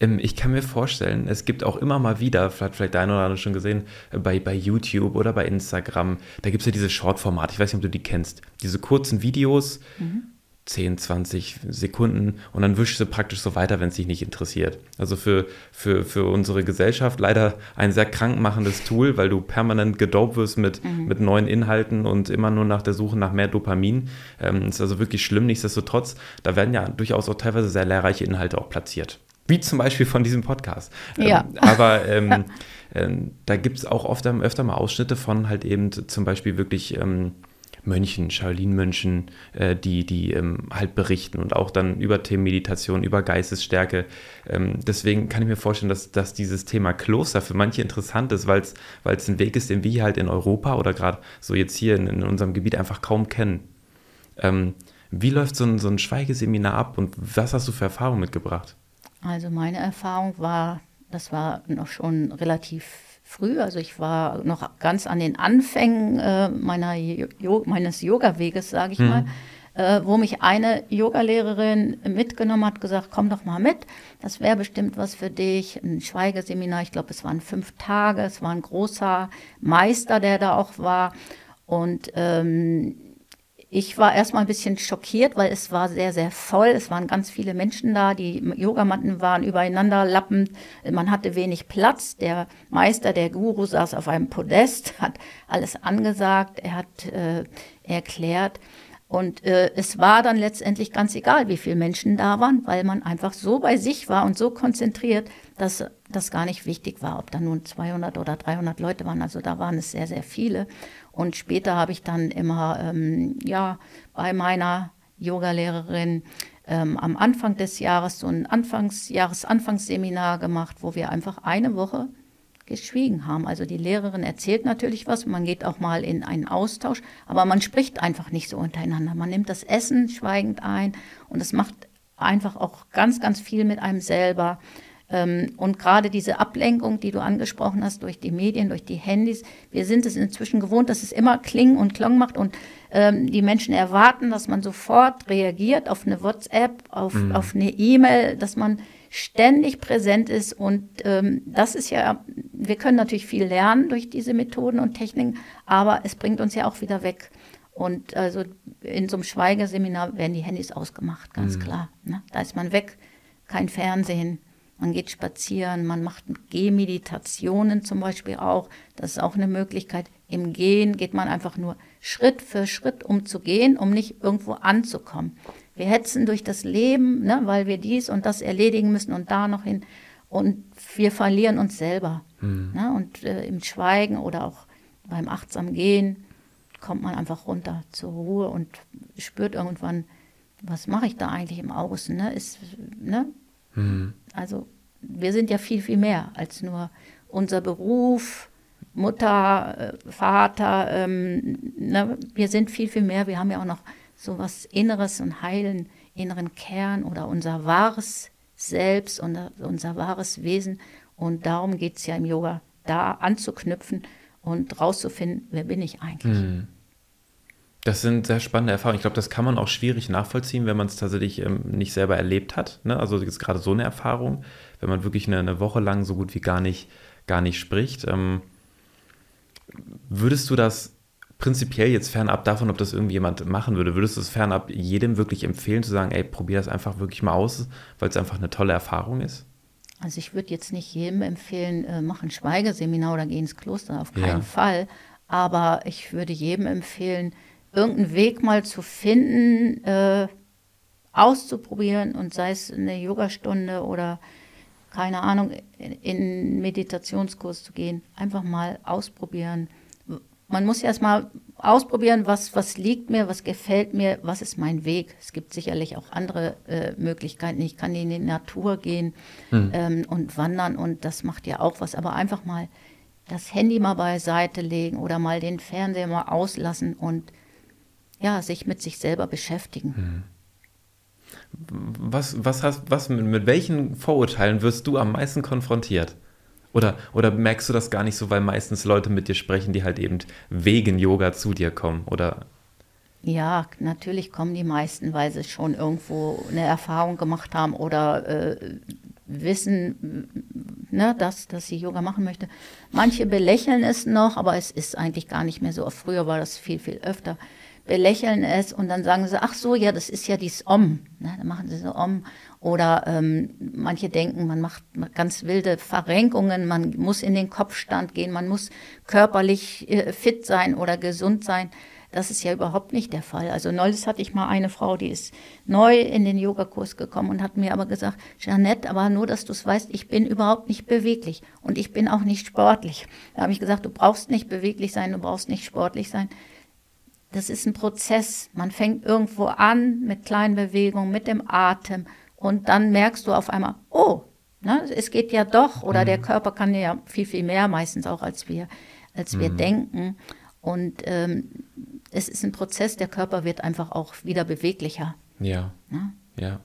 Ähm, ich kann mir vorstellen, es gibt auch immer mal wieder, vielleicht, vielleicht der eine oder andere schon gesehen, äh, bei, bei YouTube oder bei Instagram, da gibt es ja diese Short-Formate, ich weiß nicht, ob du die kennst, diese kurzen Videos, mhm. 10, 20 Sekunden und dann wischst du praktisch so weiter, wenn es dich nicht interessiert. Also für, für, für unsere Gesellschaft leider ein sehr krankmachendes Tool, weil du permanent gedopt wirst mit, mhm. mit neuen Inhalten und immer nur nach der Suche nach mehr Dopamin. Ähm, ist also wirklich schlimm. Nichtsdestotrotz, da werden ja durchaus auch teilweise sehr lehrreiche Inhalte auch platziert. Wie zum Beispiel von diesem Podcast. Ja. Ähm, [LAUGHS] aber ähm, [LAUGHS] ähm, da gibt es auch oft, öfter mal Ausschnitte von halt eben zum Beispiel wirklich ähm, Mönchen, Shaolin-Mönchen, äh, die, die ähm, halt berichten und auch dann über Themen Meditation, über Geistesstärke. Ähm, deswegen kann ich mir vorstellen, dass, dass dieses Thema Kloster für manche interessant ist, weil es ein Weg ist, den wir halt in Europa oder gerade so jetzt hier in, in, unserem Gebiet einfach kaum kennen. Ähm, wie läuft so ein, so ein Schweigeseminar ab und was hast du für Erfahrungen mitgebracht? Also meine Erfahrung war, das war noch schon relativ früh, also ich war noch ganz an den Anfängen äh, meiner jo meines Yoga-Weges, sage ich mhm. mal, äh, wo mich eine Yogalehrerin mitgenommen hat, gesagt, komm doch mal mit, das wäre bestimmt was für dich. Ein Schweigeseminar, ich glaube, es waren fünf Tage, es war ein großer Meister, der da auch war. Und ähm, ich war erstmal ein bisschen schockiert, weil es war sehr, sehr voll. Es waren ganz viele Menschen da. Die Yogamatten waren übereinander lappend. Man hatte wenig Platz. Der Meister, der Guru, saß auf einem Podest, [LAUGHS] hat alles angesagt. Er hat äh, erklärt. Und äh, es war dann letztendlich ganz egal, wie viele Menschen da waren, weil man einfach so bei sich war und so konzentriert, dass das gar nicht wichtig war, ob da nun 200 oder 300 Leute waren. Also da waren es sehr, sehr viele. Und später habe ich dann immer ähm, ja, bei meiner Yogalehrerin ähm, am Anfang des Jahres so ein Anfangs Jahresanfangsseminar gemacht, wo wir einfach eine Woche geschwiegen haben. Also die Lehrerin erzählt natürlich was, man geht auch mal in einen Austausch, aber man spricht einfach nicht so untereinander. Man nimmt das Essen schweigend ein und es macht einfach auch ganz, ganz viel mit einem selber. Ähm, und gerade diese Ablenkung, die du angesprochen hast, durch die Medien, durch die Handys, wir sind es inzwischen gewohnt, dass es immer Kling und Klong macht und ähm, die Menschen erwarten, dass man sofort reagiert auf eine WhatsApp, auf, mhm. auf eine E-Mail, dass man ständig präsent ist. Und ähm, das ist ja, wir können natürlich viel lernen durch diese Methoden und Techniken, aber es bringt uns ja auch wieder weg. Und also in so einem Schweigeseminar werden die Handys ausgemacht, ganz mhm. klar. Ne? Da ist man weg, kein Fernsehen, man geht spazieren, man macht Gehmeditationen zum Beispiel auch. Das ist auch eine Möglichkeit. Im Gehen geht man einfach nur Schritt für Schritt, um zu gehen, um nicht irgendwo anzukommen. Wir hetzen durch das Leben, ne, weil wir dies und das erledigen müssen und da noch hin. Und wir verlieren uns selber. Mhm. Ne, und äh, im Schweigen oder auch beim achtsamen Gehen kommt man einfach runter zur Ruhe und spürt irgendwann, was mache ich da eigentlich im Außen? Ne? Ist, ne? Mhm. Also wir sind ja viel, viel mehr als nur unser Beruf, Mutter, äh, Vater. Ähm, ne? Wir sind viel, viel mehr. Wir haben ja auch noch so was Inneres und heilen, inneren Kern oder unser wahres Selbst, unser, unser wahres Wesen. Und darum geht es ja im Yoga, da anzuknüpfen und rauszufinden, wer bin ich eigentlich. Mhm. Das sind sehr spannende Erfahrungen. Ich glaube, das kann man auch schwierig nachvollziehen, wenn man es tatsächlich ähm, nicht selber erlebt hat. Ne? Also jetzt gerade so eine Erfahrung, wenn man wirklich eine, eine, Woche lang so gut wie gar nicht, gar nicht spricht. Ähm, würdest du das prinzipiell jetzt fernab davon, ob das irgendwie jemand machen würde, würdest du es fernab jedem wirklich empfehlen, zu sagen, ey, probier das einfach wirklich mal aus, weil es einfach eine tolle Erfahrung ist? Also ich würde jetzt nicht jedem empfehlen, äh, mach ein Schweigeseminar oder geh ins Kloster, auf keinen ja. Fall. Aber ich würde jedem empfehlen, irgendeinen Weg mal zu finden, äh, auszuprobieren und sei es eine Yogastunde oder keine Ahnung, in einen Meditationskurs zu gehen, einfach mal ausprobieren. Man muss ja erstmal ausprobieren, was, was liegt mir, was gefällt mir, was ist mein Weg. Es gibt sicherlich auch andere äh, Möglichkeiten. Ich kann in die Natur gehen mhm. ähm, und wandern und das macht ja auch was. Aber einfach mal das Handy mal beiseite legen oder mal den Fernseher mal auslassen und ja, sich mit sich selber beschäftigen. Hm. Was, was hast, was, mit, mit welchen Vorurteilen wirst du am meisten konfrontiert? Oder, oder merkst du das gar nicht so, weil meistens Leute mit dir sprechen, die halt eben wegen Yoga zu dir kommen? Oder? Ja, natürlich kommen die meisten, weil sie schon irgendwo eine Erfahrung gemacht haben oder äh, wissen, ne, dass, dass sie Yoga machen möchte. Manche belächeln es noch, aber es ist eigentlich gar nicht mehr so. Früher war das viel, viel öfter belächeln es und dann sagen sie, ach so, ja, das ist ja dies Om. Ne? Dann machen sie so Om. Oder ähm, manche denken, man macht ganz wilde Verrenkungen, man muss in den Kopfstand gehen, man muss körperlich äh, fit sein oder gesund sein. Das ist ja überhaupt nicht der Fall. Also neulich hatte ich mal eine Frau, die ist neu in den Yogakurs gekommen und hat mir aber gesagt, Jeanette, aber nur, dass du es weißt, ich bin überhaupt nicht beweglich und ich bin auch nicht sportlich. Da habe ich gesagt, du brauchst nicht beweglich sein, du brauchst nicht sportlich sein. Das ist ein Prozess. Man fängt irgendwo an mit kleinen Bewegungen, mit dem Atem und dann merkst du auf einmal, oh, ne, es geht ja doch oder mhm. der Körper kann ja viel, viel mehr meistens auch als wir, als mhm. wir denken. Und ähm, es ist ein Prozess, der Körper wird einfach auch wieder beweglicher. Ja. Ne? Ja.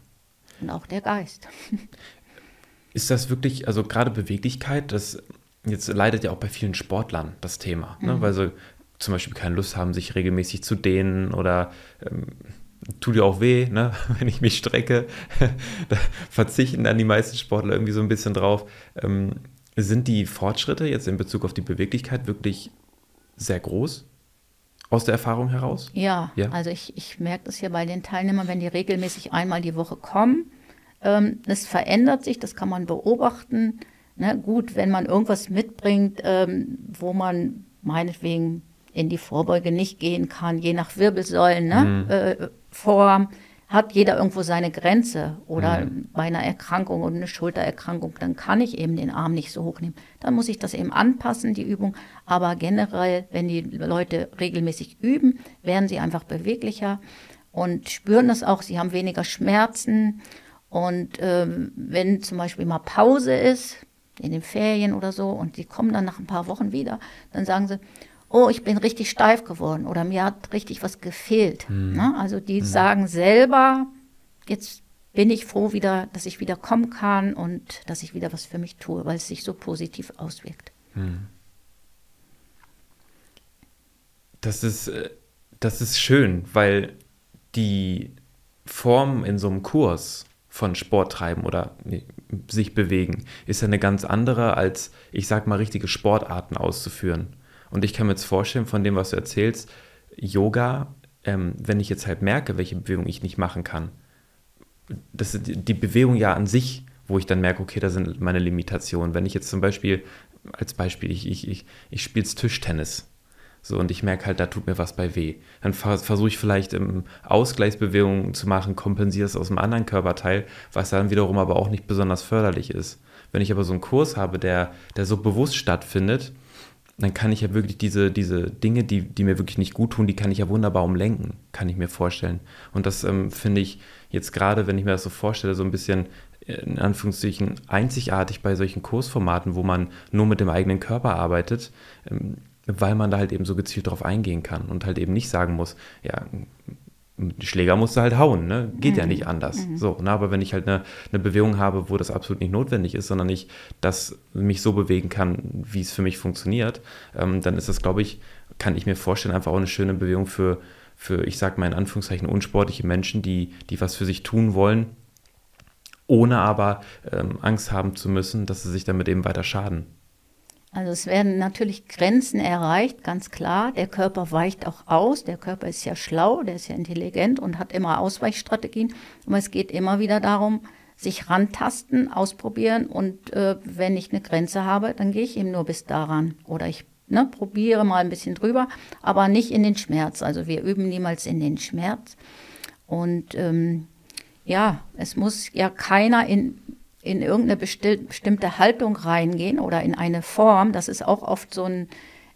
Und auch der Geist. [LAUGHS] Ist das wirklich, also gerade Beweglichkeit, das jetzt leidet ja auch bei vielen Sportlern das Thema, ne? Mhm. weil sie zum Beispiel keine Lust haben, sich regelmäßig zu dehnen oder ähm, tut ja auch weh, ne? [LAUGHS] wenn ich mich strecke. [LAUGHS] da verzichten dann die meisten Sportler irgendwie so ein bisschen drauf. Ähm, sind die Fortschritte jetzt in Bezug auf die Beweglichkeit wirklich sehr groß? Aus der Erfahrung heraus? Ja, ja? also ich, ich merke das ja bei den Teilnehmern, wenn die regelmäßig einmal die Woche kommen. Ähm, es verändert sich, das kann man beobachten. Ne? Gut, wenn man irgendwas mitbringt, ähm, wo man meinetwegen in die Vorbeuge nicht gehen kann, je nach Wirbelsäulen, ne? Mhm. Äh, Form, hat jeder irgendwo seine Grenze. Oder mhm. bei einer Erkrankung oder einer Schultererkrankung, dann kann ich eben den Arm nicht so hochnehmen. Dann muss ich das eben anpassen, die Übung. Aber generell, wenn die Leute regelmäßig üben, werden sie einfach beweglicher und spüren das auch. Sie haben weniger Schmerzen. Und ähm, wenn zum Beispiel mal Pause ist, in den Ferien oder so, und sie kommen dann nach ein paar Wochen wieder, dann sagen sie, oh, ich bin richtig steif geworden oder mir hat richtig was gefehlt. Mhm. Ne? Also die mhm. sagen selber, jetzt bin ich froh wieder, dass ich wieder kommen kann und dass ich wieder was für mich tue, weil es sich so positiv auswirkt. Mhm. Das ist, äh, das ist schön, weil die Form in so einem Kurs von Sport treiben oder sich bewegen ist ja eine ganz andere, als ich sag mal richtige Sportarten auszuführen. Und ich kann mir jetzt vorstellen, von dem, was du erzählst, Yoga, ähm, wenn ich jetzt halt merke, welche Bewegung ich nicht machen kann, das ist die Bewegung ja an sich, wo ich dann merke, okay, da sind meine Limitationen. Wenn ich jetzt zum Beispiel, als Beispiel, ich, ich, ich, ich spiele Tischtennis. So, und ich merke halt, da tut mir was bei weh. Dann versuche ich vielleicht ähm, Ausgleichsbewegungen zu machen, kompensiere es aus einem anderen Körperteil, was dann wiederum aber auch nicht besonders förderlich ist. Wenn ich aber so einen Kurs habe, der, der so bewusst stattfindet, dann kann ich ja wirklich diese, diese Dinge, die, die mir wirklich nicht gut tun, die kann ich ja wunderbar umlenken, kann ich mir vorstellen. Und das ähm, finde ich jetzt gerade, wenn ich mir das so vorstelle, so ein bisschen äh, in Anführungszeichen einzigartig bei solchen Kursformaten, wo man nur mit dem eigenen Körper arbeitet, ähm, weil man da halt eben so gezielt drauf eingehen kann und halt eben nicht sagen muss, ja, Schläger musst du halt hauen, ne? Geht mhm. ja nicht anders. Mhm. So, ne? Aber wenn ich halt eine, eine Bewegung habe, wo das absolut nicht notwendig ist, sondern ich das mich so bewegen kann, wie es für mich funktioniert, ähm, dann ist das, glaube ich, kann ich mir vorstellen, einfach auch eine schöne Bewegung für, für ich sage mal in Anführungszeichen, unsportliche Menschen, die, die was für sich tun wollen, ohne aber ähm, Angst haben zu müssen, dass sie sich damit eben weiter schaden. Also es werden natürlich Grenzen erreicht, ganz klar. Der Körper weicht auch aus. Der Körper ist ja schlau, der ist ja intelligent und hat immer Ausweichstrategien. Aber es geht immer wieder darum, sich rantasten, ausprobieren und äh, wenn ich eine Grenze habe, dann gehe ich eben nur bis daran oder ich ne, probiere mal ein bisschen drüber, aber nicht in den Schmerz. Also wir üben niemals in den Schmerz und ähm, ja, es muss ja keiner in in irgendeine bestimmte Haltung reingehen oder in eine Form. Das ist auch oft so ein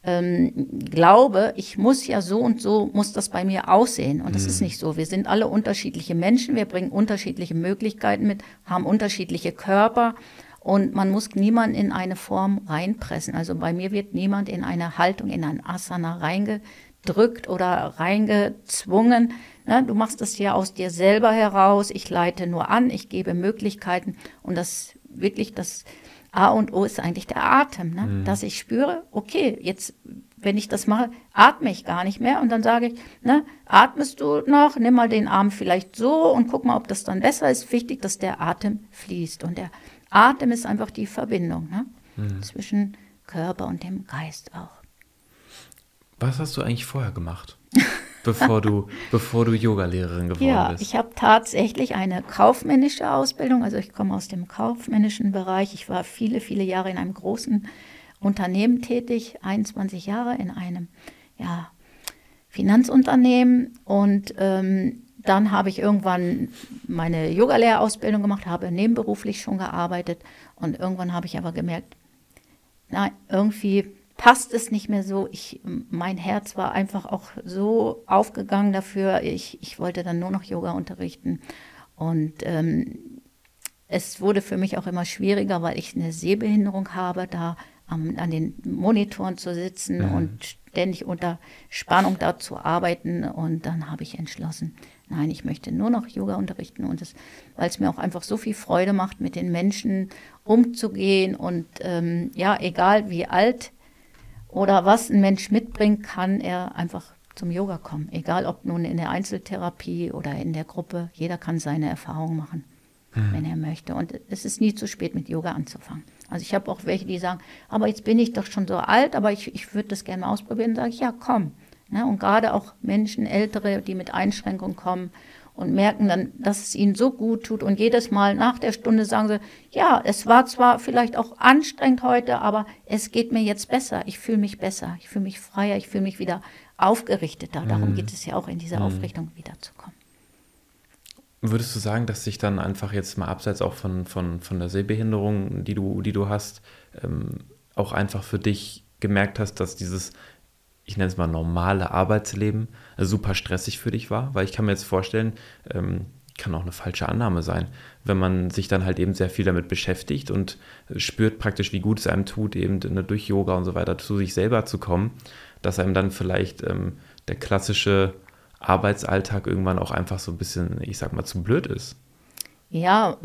ähm, Glaube, ich muss ja so und so, muss das bei mir aussehen. Und das mhm. ist nicht so. Wir sind alle unterschiedliche Menschen, wir bringen unterschiedliche Möglichkeiten mit, haben unterschiedliche Körper und man muss niemanden in eine Form reinpressen. Also bei mir wird niemand in eine Haltung, in ein Asana reingedrückt oder reingezwungen. Ne, du machst das ja aus dir selber heraus. Ich leite nur an, ich gebe Möglichkeiten. Und das wirklich das A und O ist eigentlich der Atem, ne? Mhm. dass ich spüre, okay, jetzt, wenn ich das mache, atme ich gar nicht mehr. Und dann sage ich, ne, atmest du noch, nimm mal den Arm vielleicht so und guck mal, ob das dann besser ist. Wichtig, dass der Atem fließt. Und der Atem ist einfach die Verbindung ne? Mhm. zwischen Körper und dem Geist auch. Was hast du eigentlich vorher gemacht? [LAUGHS] bevor du, bevor du Yogalehrerin geworden ja, bist? Ja, ich habe tatsächlich eine kaufmännische Ausbildung. Also ich komme aus dem kaufmännischen Bereich. Ich war viele, viele Jahre in einem großen Unternehmen tätig, 21 Jahre in einem ja, Finanzunternehmen. Und ähm, dann habe ich irgendwann meine Yogalehrerausbildung gemacht, habe nebenberuflich schon gearbeitet. Und irgendwann habe ich aber gemerkt, na, irgendwie passt es nicht mehr so. Ich, mein Herz war einfach auch so aufgegangen dafür. Ich, ich wollte dann nur noch Yoga unterrichten. Und ähm, es wurde für mich auch immer schwieriger, weil ich eine Sehbehinderung habe, da am, an den Monitoren zu sitzen mhm. und ständig unter Spannung da zu arbeiten. Und dann habe ich entschlossen, nein, ich möchte nur noch Yoga unterrichten und es, weil es mir auch einfach so viel Freude macht, mit den Menschen umzugehen und ähm, ja, egal wie alt oder was ein Mensch mitbringt, kann er einfach zum Yoga kommen. Egal ob nun in der Einzeltherapie oder in der Gruppe, jeder kann seine Erfahrungen machen, mhm. wenn er möchte. Und es ist nie zu spät, mit Yoga anzufangen. Also ich habe auch welche, die sagen, aber jetzt bin ich doch schon so alt, aber ich, ich würde das gerne mal ausprobieren. Sage ich, ja, komm. Ja, und gerade auch Menschen, Ältere, die mit Einschränkungen kommen und merken dann, dass es ihnen so gut tut. Und jedes Mal nach der Stunde sagen sie, ja, es war zwar vielleicht auch anstrengend heute, aber es geht mir jetzt besser. Ich fühle mich besser, ich fühle mich freier, ich fühle mich wieder aufgerichteter. Darum mhm. geht es ja auch in diese mhm. Aufrichtung wiederzukommen. Würdest du sagen, dass sich dann einfach jetzt mal abseits auch von, von, von der Sehbehinderung, die du, die du hast, ähm, auch einfach für dich gemerkt hast, dass dieses ich nenne es mal normale Arbeitsleben super stressig für dich war? Weil ich kann mir jetzt vorstellen, ähm, kann auch eine falsche Annahme sein, wenn man sich dann halt eben sehr viel damit beschäftigt und spürt praktisch, wie gut es einem tut, eben ne, durch Yoga und so weiter zu sich selber zu kommen, dass einem dann vielleicht ähm, der klassische Arbeitsalltag irgendwann auch einfach so ein bisschen, ich sag mal, zu blöd ist. Ja,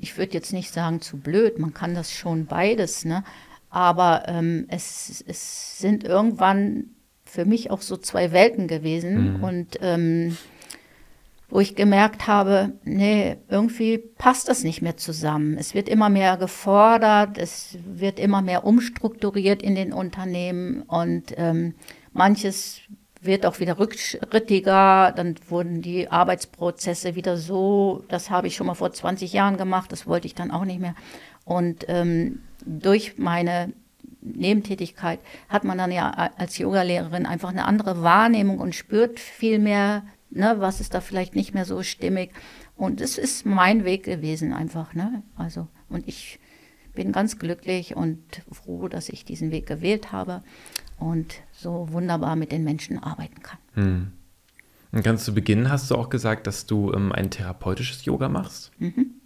ich würde jetzt nicht sagen zu blöd, man kann das schon beides, ne? Aber ähm, es, es sind irgendwann für mich auch so zwei Welten gewesen mhm. und ähm, wo ich gemerkt habe, nee, irgendwie passt das nicht mehr zusammen. Es wird immer mehr gefordert, es wird immer mehr umstrukturiert in den Unternehmen und ähm, manches wird auch wieder rückschrittiger, dann wurden die Arbeitsprozesse wieder so, das habe ich schon mal vor 20 Jahren gemacht, das wollte ich dann auch nicht mehr. Und ähm, durch meine Nebentätigkeit hat man dann ja als Yogalehrerin einfach eine andere Wahrnehmung und spürt viel mehr, ne, was ist da vielleicht nicht mehr so stimmig. Und es ist mein Weg gewesen einfach, ne? Also, und ich bin ganz glücklich und froh, dass ich diesen Weg gewählt habe und so wunderbar mit den Menschen arbeiten kann. Hm. Und ganz zu Beginn hast du auch gesagt, dass du ähm, ein therapeutisches Yoga machst. Mhm.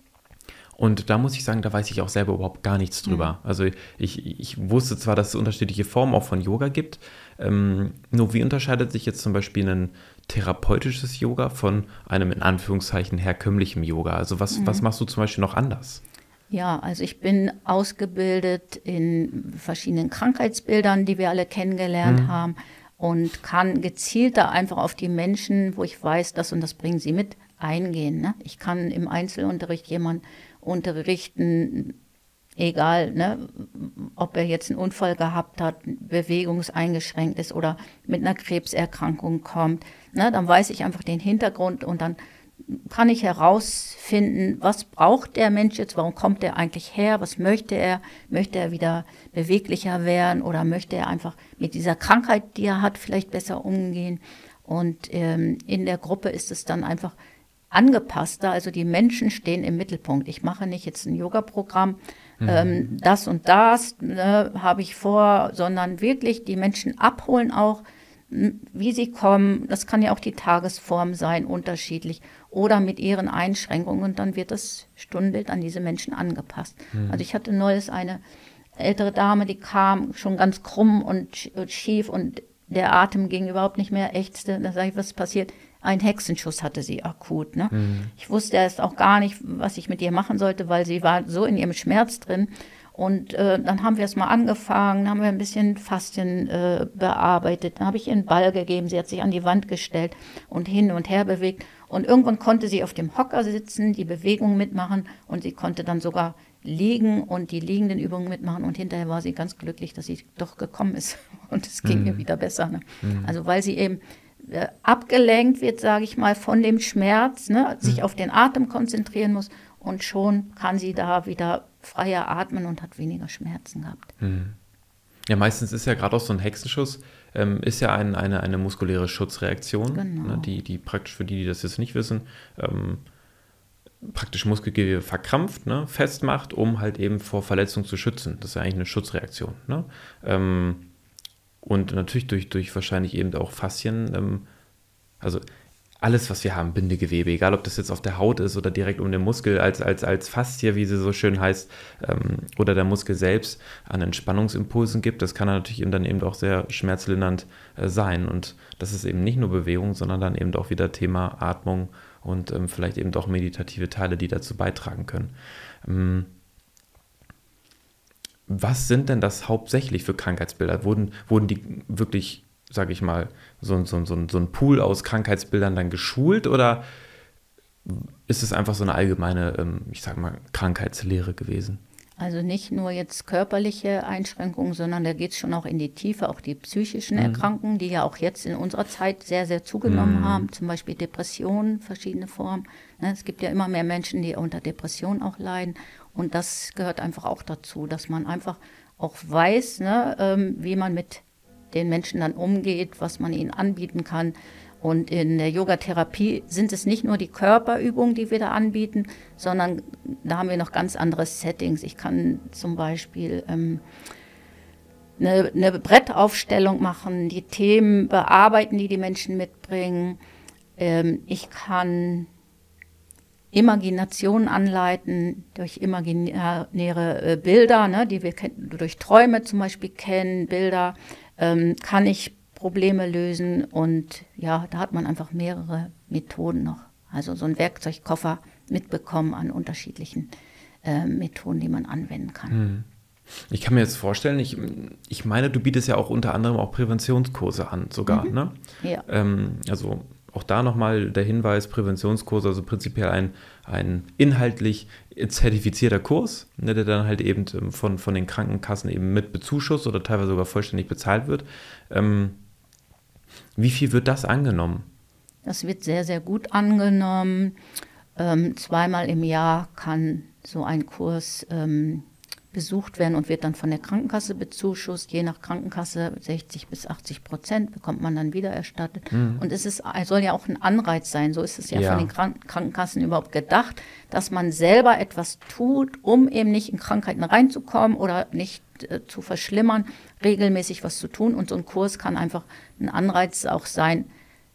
Und da muss ich sagen, da weiß ich auch selber überhaupt gar nichts drüber. Mhm. Also ich, ich wusste zwar, dass es unterschiedliche Formen auch von Yoga gibt. Ähm, nur wie unterscheidet sich jetzt zum Beispiel ein therapeutisches Yoga von einem in Anführungszeichen herkömmlichen Yoga? Also was, mhm. was machst du zum Beispiel noch anders? Ja, also ich bin ausgebildet in verschiedenen Krankheitsbildern, die wir alle kennengelernt mhm. haben und kann gezielter einfach auf die Menschen, wo ich weiß, das und das bringen sie mit, eingehen. Ne? Ich kann im Einzelunterricht jemanden unterrichten, egal, ne, ob er jetzt einen Unfall gehabt hat, bewegungseingeschränkt ist oder mit einer Krebserkrankung kommt, ne, dann weiß ich einfach den Hintergrund und dann kann ich herausfinden, was braucht der Mensch jetzt, warum kommt er eigentlich her, was möchte er, möchte er wieder beweglicher werden oder möchte er einfach mit dieser Krankheit, die er hat, vielleicht besser umgehen. Und ähm, in der Gruppe ist es dann einfach angepasster. Also die Menschen stehen im Mittelpunkt. Ich mache nicht jetzt ein Yoga-Programm, mhm. ähm, das und das ne, habe ich vor, sondern wirklich die Menschen abholen auch, wie sie kommen. Das kann ja auch die Tagesform sein, unterschiedlich oder mit ihren Einschränkungen. Und dann wird das Stundenbild an diese Menschen angepasst. Mhm. Also ich hatte neues eine ältere Dame, die kam schon ganz krumm und schief und der Atem ging überhaupt nicht mehr, ächzte. Da sage ich, was passiert? Ein Hexenschuss hatte sie akut. Ne? Mhm. Ich wusste erst auch gar nicht, was ich mit ihr machen sollte, weil sie war so in ihrem Schmerz drin. Und äh, dann haben wir es mal angefangen, haben wir ein bisschen Faszien äh, bearbeitet. Dann habe ich ihr einen Ball gegeben, sie hat sich an die Wand gestellt und hin und her bewegt. Und irgendwann konnte sie auf dem Hocker sitzen, die Bewegung mitmachen und sie konnte dann sogar liegen und die liegenden Übungen mitmachen. Und hinterher war sie ganz glücklich, dass sie doch gekommen ist [LAUGHS] und es ging mhm. ihr wieder besser. Ne? Mhm. Also weil sie eben abgelenkt wird, sage ich mal, von dem Schmerz, ne, sich mhm. auf den Atem konzentrieren muss und schon kann sie da wieder freier atmen und hat weniger Schmerzen gehabt. Mhm. Ja, meistens ist ja gerade auch so ein Hexenschuss, ähm, ist ja ein, eine, eine muskuläre Schutzreaktion, genau. ne, die, die praktisch für die, die das jetzt nicht wissen, ähm, praktisch Muskelgewebe verkrampft, ne, festmacht, um halt eben vor Verletzung zu schützen. Das ist ja eigentlich eine Schutzreaktion. Ne? Ähm, und natürlich durch, durch wahrscheinlich eben auch Faszien, ähm, also alles, was wir haben, Bindegewebe, egal ob das jetzt auf der Haut ist oder direkt um den Muskel als, als, als Faszie, wie sie so schön heißt, ähm, oder der Muskel selbst an Entspannungsimpulsen gibt, das kann natürlich eben dann eben auch sehr schmerzlindernd äh, sein. Und das ist eben nicht nur Bewegung, sondern dann eben auch wieder Thema Atmung und ähm, vielleicht eben auch meditative Teile, die dazu beitragen können. Was sind denn das hauptsächlich für Krankheitsbilder? Wurden, wurden die wirklich, sage ich mal, so, so, so, so ein Pool aus Krankheitsbildern dann geschult oder ist es einfach so eine allgemeine, ähm, ich sage mal, Krankheitslehre gewesen? Also nicht nur jetzt körperliche Einschränkungen, sondern da geht es schon auch in die Tiefe, auch die psychischen mhm. Erkrankungen, die ja auch jetzt in unserer Zeit sehr, sehr zugenommen mhm. haben, zum Beispiel Depressionen, verschiedene Formen. Ne, es gibt ja immer mehr Menschen, die unter Depressionen auch leiden. Und das gehört einfach auch dazu, dass man einfach auch weiß, ne, ähm, wie man mit den Menschen dann umgeht, was man ihnen anbieten kann. Und in der Yogatherapie sind es nicht nur die Körperübungen, die wir da anbieten, sondern da haben wir noch ganz andere Settings. Ich kann zum Beispiel ähm, eine, eine, Brettaufstellung machen, die Themen bearbeiten, die die Menschen mitbringen. Ähm, ich kann Imagination anleiten durch imaginäre äh, Bilder, ne, die wir durch Träume zum Beispiel kennen, Bilder, ähm, kann ich Probleme lösen und ja, da hat man einfach mehrere Methoden noch. Also so ein Werkzeugkoffer mitbekommen an unterschiedlichen äh, Methoden, die man anwenden kann. Hm. Ich kann mir jetzt vorstellen, ich, ich meine, du bietest ja auch unter anderem auch Präventionskurse an, sogar, mhm. ne? Ja. Ähm, also auch da nochmal der Hinweis, Präventionskurse, also prinzipiell ein, ein inhaltlich zertifizierter Kurs, ne, der dann halt eben ähm, von, von den Krankenkassen eben mit bezuschusst oder teilweise sogar vollständig bezahlt wird. Ähm, wie viel wird das angenommen? Das wird sehr, sehr gut angenommen. Ähm, zweimal im Jahr kann so ein Kurs ähm, besucht werden und wird dann von der Krankenkasse bezuschusst. Je nach Krankenkasse 60 bis 80 Prozent bekommt man dann wieder erstattet. Mhm. Und es ist, soll ja auch ein Anreiz sein. So ist es ja, ja. von den Kranken Krankenkassen überhaupt gedacht, dass man selber etwas tut, um eben nicht in Krankheiten reinzukommen oder nicht äh, zu verschlimmern, regelmäßig was zu tun. Und so ein Kurs kann einfach ein Anreiz auch sein,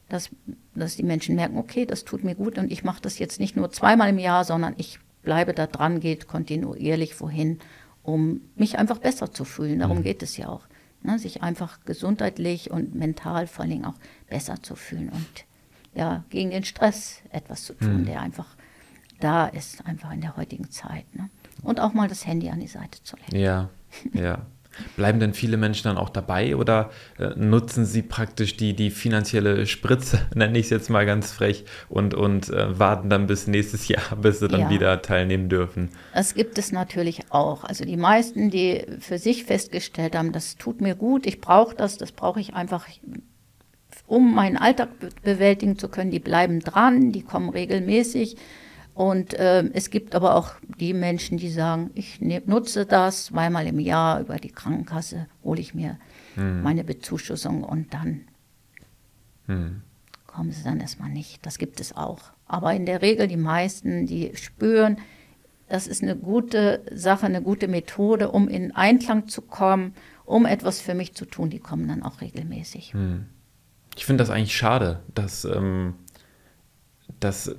dass, dass die Menschen merken, okay, das tut mir gut und ich mache das jetzt nicht nur zweimal im Jahr, sondern ich bleibe da dran, geht kontinuierlich wohin, um mich einfach besser zu fühlen. Darum mhm. geht es ja auch. Ne? Sich einfach gesundheitlich und mental vor allen Dingen auch besser zu fühlen und ja, gegen den Stress etwas zu tun, mhm. der einfach da ist, einfach in der heutigen Zeit. Ne? Und auch mal das Handy an die Seite zu legen. Ja, ja. [LAUGHS] Bleiben denn viele Menschen dann auch dabei oder äh, nutzen sie praktisch die, die finanzielle Spritze, [LAUGHS] nenne ich es jetzt mal ganz frech, und, und äh, warten dann bis nächstes Jahr, [LAUGHS] bis sie dann ja. wieder teilnehmen dürfen? Das gibt es natürlich auch. Also die meisten, die für sich festgestellt haben, das tut mir gut, ich brauche das, das brauche ich einfach, um meinen Alltag bewältigen zu können, die bleiben dran, die kommen regelmäßig und äh, es gibt aber auch die Menschen, die sagen, ich ne, nutze das zweimal im Jahr über die Krankenkasse, hole ich mir hm. meine Bezuschussung und dann hm. kommen sie dann erstmal nicht. Das gibt es auch. Aber in der Regel die meisten, die spüren, das ist eine gute Sache, eine gute Methode, um in Einklang zu kommen, um etwas für mich zu tun, die kommen dann auch regelmäßig. Hm. Ich finde das eigentlich schade, dass, ähm, dass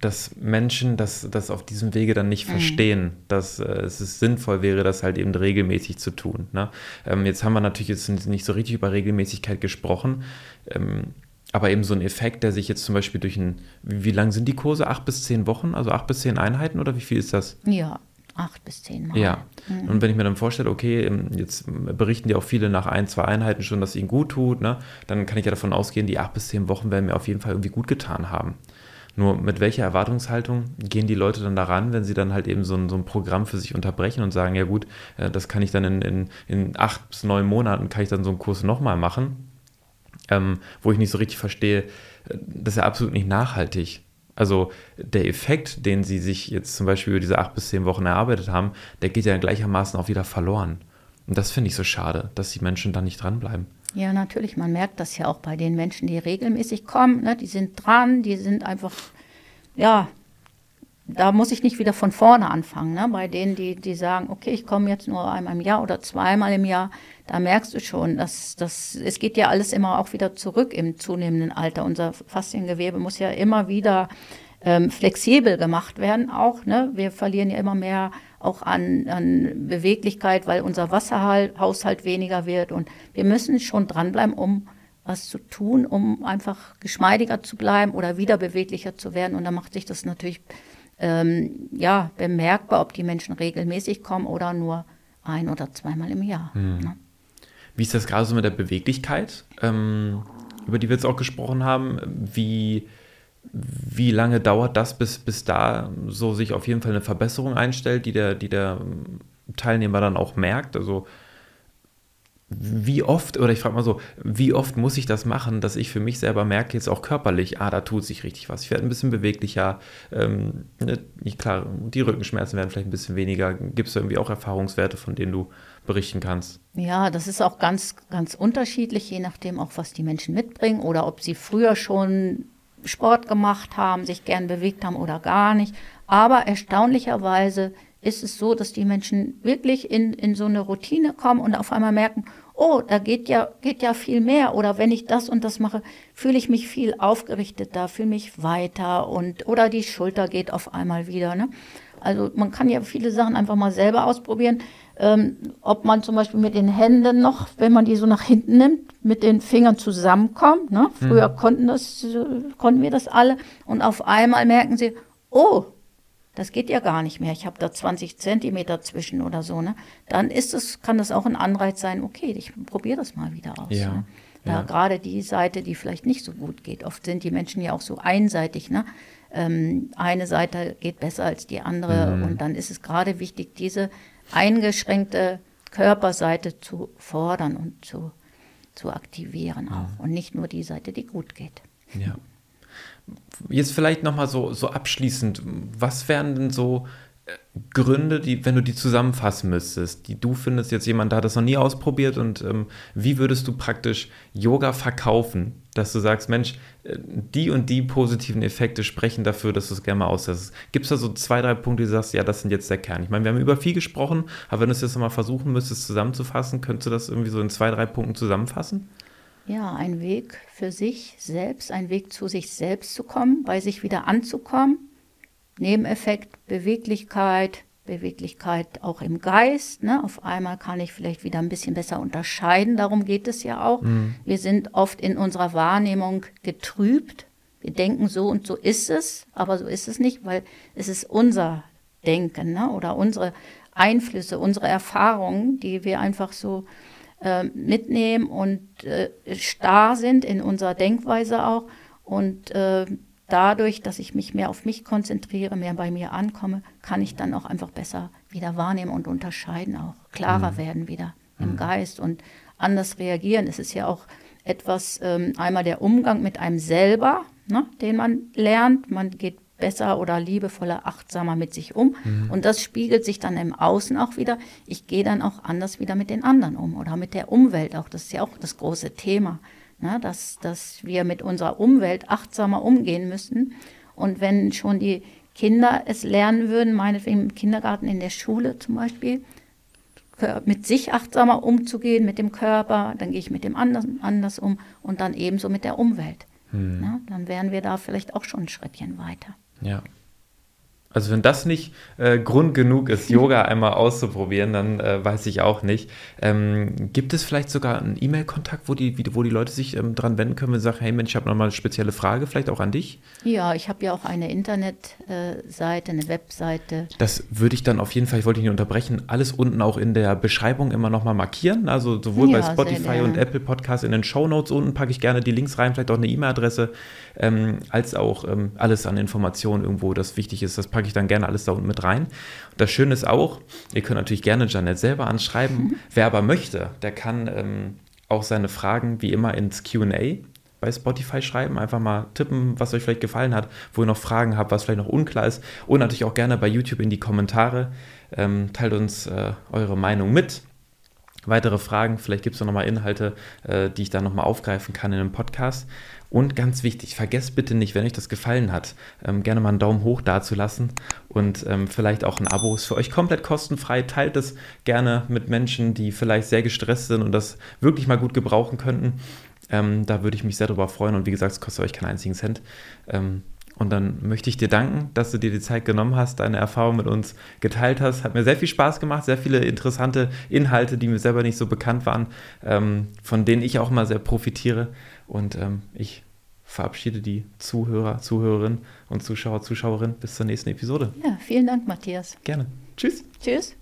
dass Menschen das, das auf diesem Wege dann nicht mhm. verstehen, dass äh, es sinnvoll wäre, das halt eben regelmäßig zu tun. Ne? Ähm, jetzt haben wir natürlich jetzt nicht so richtig über Regelmäßigkeit gesprochen, ähm, aber eben so ein Effekt, der sich jetzt zum Beispiel durch ein, wie, wie lang sind die Kurse? Acht bis zehn Wochen, also acht bis zehn Einheiten oder wie viel ist das? Ja, acht bis zehn Mal. Ja. Mhm. Und wenn ich mir dann vorstelle, okay, ähm, jetzt berichten ja auch viele nach ein, zwei Einheiten schon, dass es ihnen gut tut, ne? dann kann ich ja davon ausgehen, die acht bis zehn Wochen werden mir auf jeden Fall irgendwie gut getan haben. Nur mit welcher Erwartungshaltung gehen die Leute dann daran, wenn sie dann halt eben so ein, so ein Programm für sich unterbrechen und sagen, ja gut, äh, das kann ich dann in, in, in acht bis neun Monaten, kann ich dann so einen Kurs nochmal machen. ähm, wo ich nicht so richtig verstehe, das ist ja absolut nicht nachhaltig. Also der Effekt, den sie sich jetzt zum Beispiel über diese acht bis zehn Wochen erarbeitet haben, der geht ja gleichermaßen auch wieder verloren. Und das finde ich so schade, dass die Menschen da nicht dranbleiben. Ja, natürlich. Man merkt das ja auch bei den Menschen, die regelmäßig kommen. Ne? Die sind dran, die sind einfach, ja, da muss ich nicht wieder von vorne anfangen. Ne? Bei denen, die, die sagen, okay, ich komme jetzt nur einmal im Jahr oder zweimal im Jahr, da merkst du schon, dass, dass es geht ja alles immer auch wieder zurück im zunehmenden Alter. Unser Fasziengewebe muss ja immer wieder ähm, flexibel gemacht werden auch. Ne? Wir verlieren ja immer mehr auch an, an Beweglichkeit, weil unser Wasserhaushalt weniger wird. Und wir müssen schon dranbleiben, um was zu tun, um einfach geschmeidiger zu bleiben oder wieder beweglicher zu werden. Und da macht sich das natürlich ähm, ja, bemerkbar, ob die Menschen regelmäßig kommen oder nur ein oder zweimal im Jahr. Mhm. Ne? Wie ist das gerade so mit der Beweglichkeit, ähm, über die wir jetzt auch gesprochen haben? Wie, wie lange dauert das, bis, bis da so sich auf jeden Fall eine Verbesserung einstellt, die der, die der Teilnehmer dann auch merkt? Also wie oft, oder ich frage mal so, wie oft muss ich das machen, dass ich für mich selber merke, jetzt auch körperlich, ah, da tut sich richtig was. Ich werde ein bisschen beweglicher. Ähm, ne, klar, die Rückenschmerzen werden vielleicht ein bisschen weniger. Gibt es irgendwie auch Erfahrungswerte, von denen du berichten kannst? Ja, das ist auch ganz, ganz unterschiedlich, je nachdem auch, was die Menschen mitbringen oder ob sie früher schon Sport gemacht haben, sich gern bewegt haben oder gar nicht. Aber erstaunlicherweise ist es so, dass die Menschen wirklich in, in so eine Routine kommen und auf einmal merken, oh, da geht ja, geht ja viel mehr. Oder wenn ich das und das mache, fühle ich mich viel aufgerichteter, fühle mich weiter und oder die Schulter geht auf einmal wieder. Ne? Also man kann ja viele Sachen einfach mal selber ausprobieren. Ähm, ob man zum Beispiel mit den Händen noch, wenn man die so nach hinten nimmt, mit den Fingern zusammenkommt. Ne? Früher mhm. konnten, das, konnten wir das alle. Und auf einmal merken sie, oh, das geht ja gar nicht mehr. Ich habe da 20 Zentimeter zwischen oder so, ne? Dann ist es, kann das auch ein Anreiz sein, okay, ich probiere das mal wieder aus. Ja. Ne? Da ja. gerade die Seite, die vielleicht nicht so gut geht. Oft sind die Menschen ja auch so einseitig, ne? Ähm, eine Seite geht besser als die andere mhm. und dann ist es gerade wichtig, diese eingeschränkte Körperseite zu fordern und zu, zu aktivieren auch mhm. und nicht nur die Seite, die gut geht. Ja. Jetzt vielleicht nochmal so, so abschließend, was wären denn so Gründe, die, wenn du die zusammenfassen müsstest, die du findest, jetzt jemand da hat das noch nie ausprobiert und ähm, wie würdest du praktisch Yoga verkaufen, dass du sagst, Mensch, äh, die und die positiven Effekte sprechen dafür, dass du es gerne mal aussetzt. Gibt es da so zwei, drei Punkte, die du sagst, ja, das sind jetzt der Kern? Ich meine, wir haben über viel gesprochen, aber wenn du es jetzt nochmal versuchen müsstest zusammenzufassen, könntest du das irgendwie so in zwei, drei Punkten zusammenfassen? ja, ein Weg für sich selbst, ein Weg zu sich selbst zu kommen, bei sich wieder anzukommen. Nebeneffekt Beweglichkeit, Beweglichkeit auch im Geist. Ne? Auf einmal kann ich vielleicht wieder ein bisschen besser unterscheiden. Darum geht es ja auch. Mhm. Wir sind oft in unserer Wahrnehmung getrübt. Wir denken so und so ist es, aber so ist es nicht, weil es ist unser Denken ne? oder unsere Einflüsse, unsere Erfahrungen, die wir einfach so äh, mitnehmen und äh, starr sind in unserer Denkweise auch. Und äh, dadurch, dass ich mich mehr auf mich konzentriere, mehr bei mir ankomme, kann ich dann auch einfach besser wieder wahrnehmen und unterscheiden, auch klarer mhm. werden wieder im mhm. Geist und anders reagieren. Es ist ja auch etwas, ähm, einmal der Umgang mit einem selber, ne, den man lernt. Man geht besser oder liebevoller, achtsamer mit sich um. Mhm. Und das spiegelt sich dann im Außen auch wieder. Ich gehe dann auch anders wieder mit den anderen um oder mit der Umwelt auch. Das ist ja auch das große Thema, ne? dass, dass wir mit unserer Umwelt achtsamer umgehen müssen. Und wenn schon die Kinder es lernen würden, meinetwegen im Kindergarten, in der Schule zum Beispiel, mit sich achtsamer umzugehen, mit dem Körper, dann gehe ich mit dem anderen anders um und dann ebenso mit der Umwelt. Hm. Ja, dann wären wir da vielleicht auch schon ein Schrittchen weiter. Ja. Also wenn das nicht äh, Grund genug ist, [LAUGHS] Yoga einmal auszuprobieren, dann äh, weiß ich auch nicht. Ähm, gibt es vielleicht sogar einen E-Mail-Kontakt, wo die, wo die Leute sich ähm, dran wenden können und sagen, hey Mensch, ich habe nochmal eine spezielle Frage, vielleicht auch an dich? Ja, ich habe ja auch eine Internetseite, eine Webseite. Das würde ich dann auf jeden Fall, ich wollte dich nicht unterbrechen, alles unten auch in der Beschreibung immer nochmal markieren. Also sowohl ja, bei Spotify und Apple Podcasts in den Show Notes unten packe ich gerne die Links rein, vielleicht auch eine E-Mail-Adresse, ähm, als auch ähm, alles an Informationen irgendwo, das wichtig ist, das packe ich dann gerne alles da unten mit rein. Und das Schöne ist auch, ihr könnt natürlich gerne Janet selber anschreiben. Mhm. Wer aber möchte, der kann ähm, auch seine Fragen wie immer ins QA bei Spotify schreiben. Einfach mal tippen, was euch vielleicht gefallen hat, wo ihr noch Fragen habt, was vielleicht noch unklar ist. Und natürlich auch gerne bei YouTube in die Kommentare. Ähm, teilt uns äh, eure Meinung mit. Weitere Fragen, vielleicht gibt es noch mal Inhalte, äh, die ich dann nochmal aufgreifen kann in einem Podcast. Und ganz wichtig, vergesst bitte nicht, wenn euch das gefallen hat, ähm, gerne mal einen Daumen hoch dazulassen und ähm, vielleicht auch ein Abo ist für euch komplett kostenfrei. Teilt es gerne mit Menschen, die vielleicht sehr gestresst sind und das wirklich mal gut gebrauchen könnten. Ähm, da würde ich mich sehr darüber freuen und wie gesagt, es kostet euch keinen einzigen Cent. Ähm, und dann möchte ich dir danken, dass du dir die Zeit genommen hast, deine Erfahrung mit uns geteilt hast. Hat mir sehr viel Spaß gemacht, sehr viele interessante Inhalte, die mir selber nicht so bekannt waren, ähm, von denen ich auch mal sehr profitiere. Und ähm, ich verabschiede die Zuhörer, Zuhörerinnen und Zuschauer, Zuschauerinnen bis zur nächsten Episode. Ja, vielen Dank, Matthias. Gerne. Tschüss. Tschüss.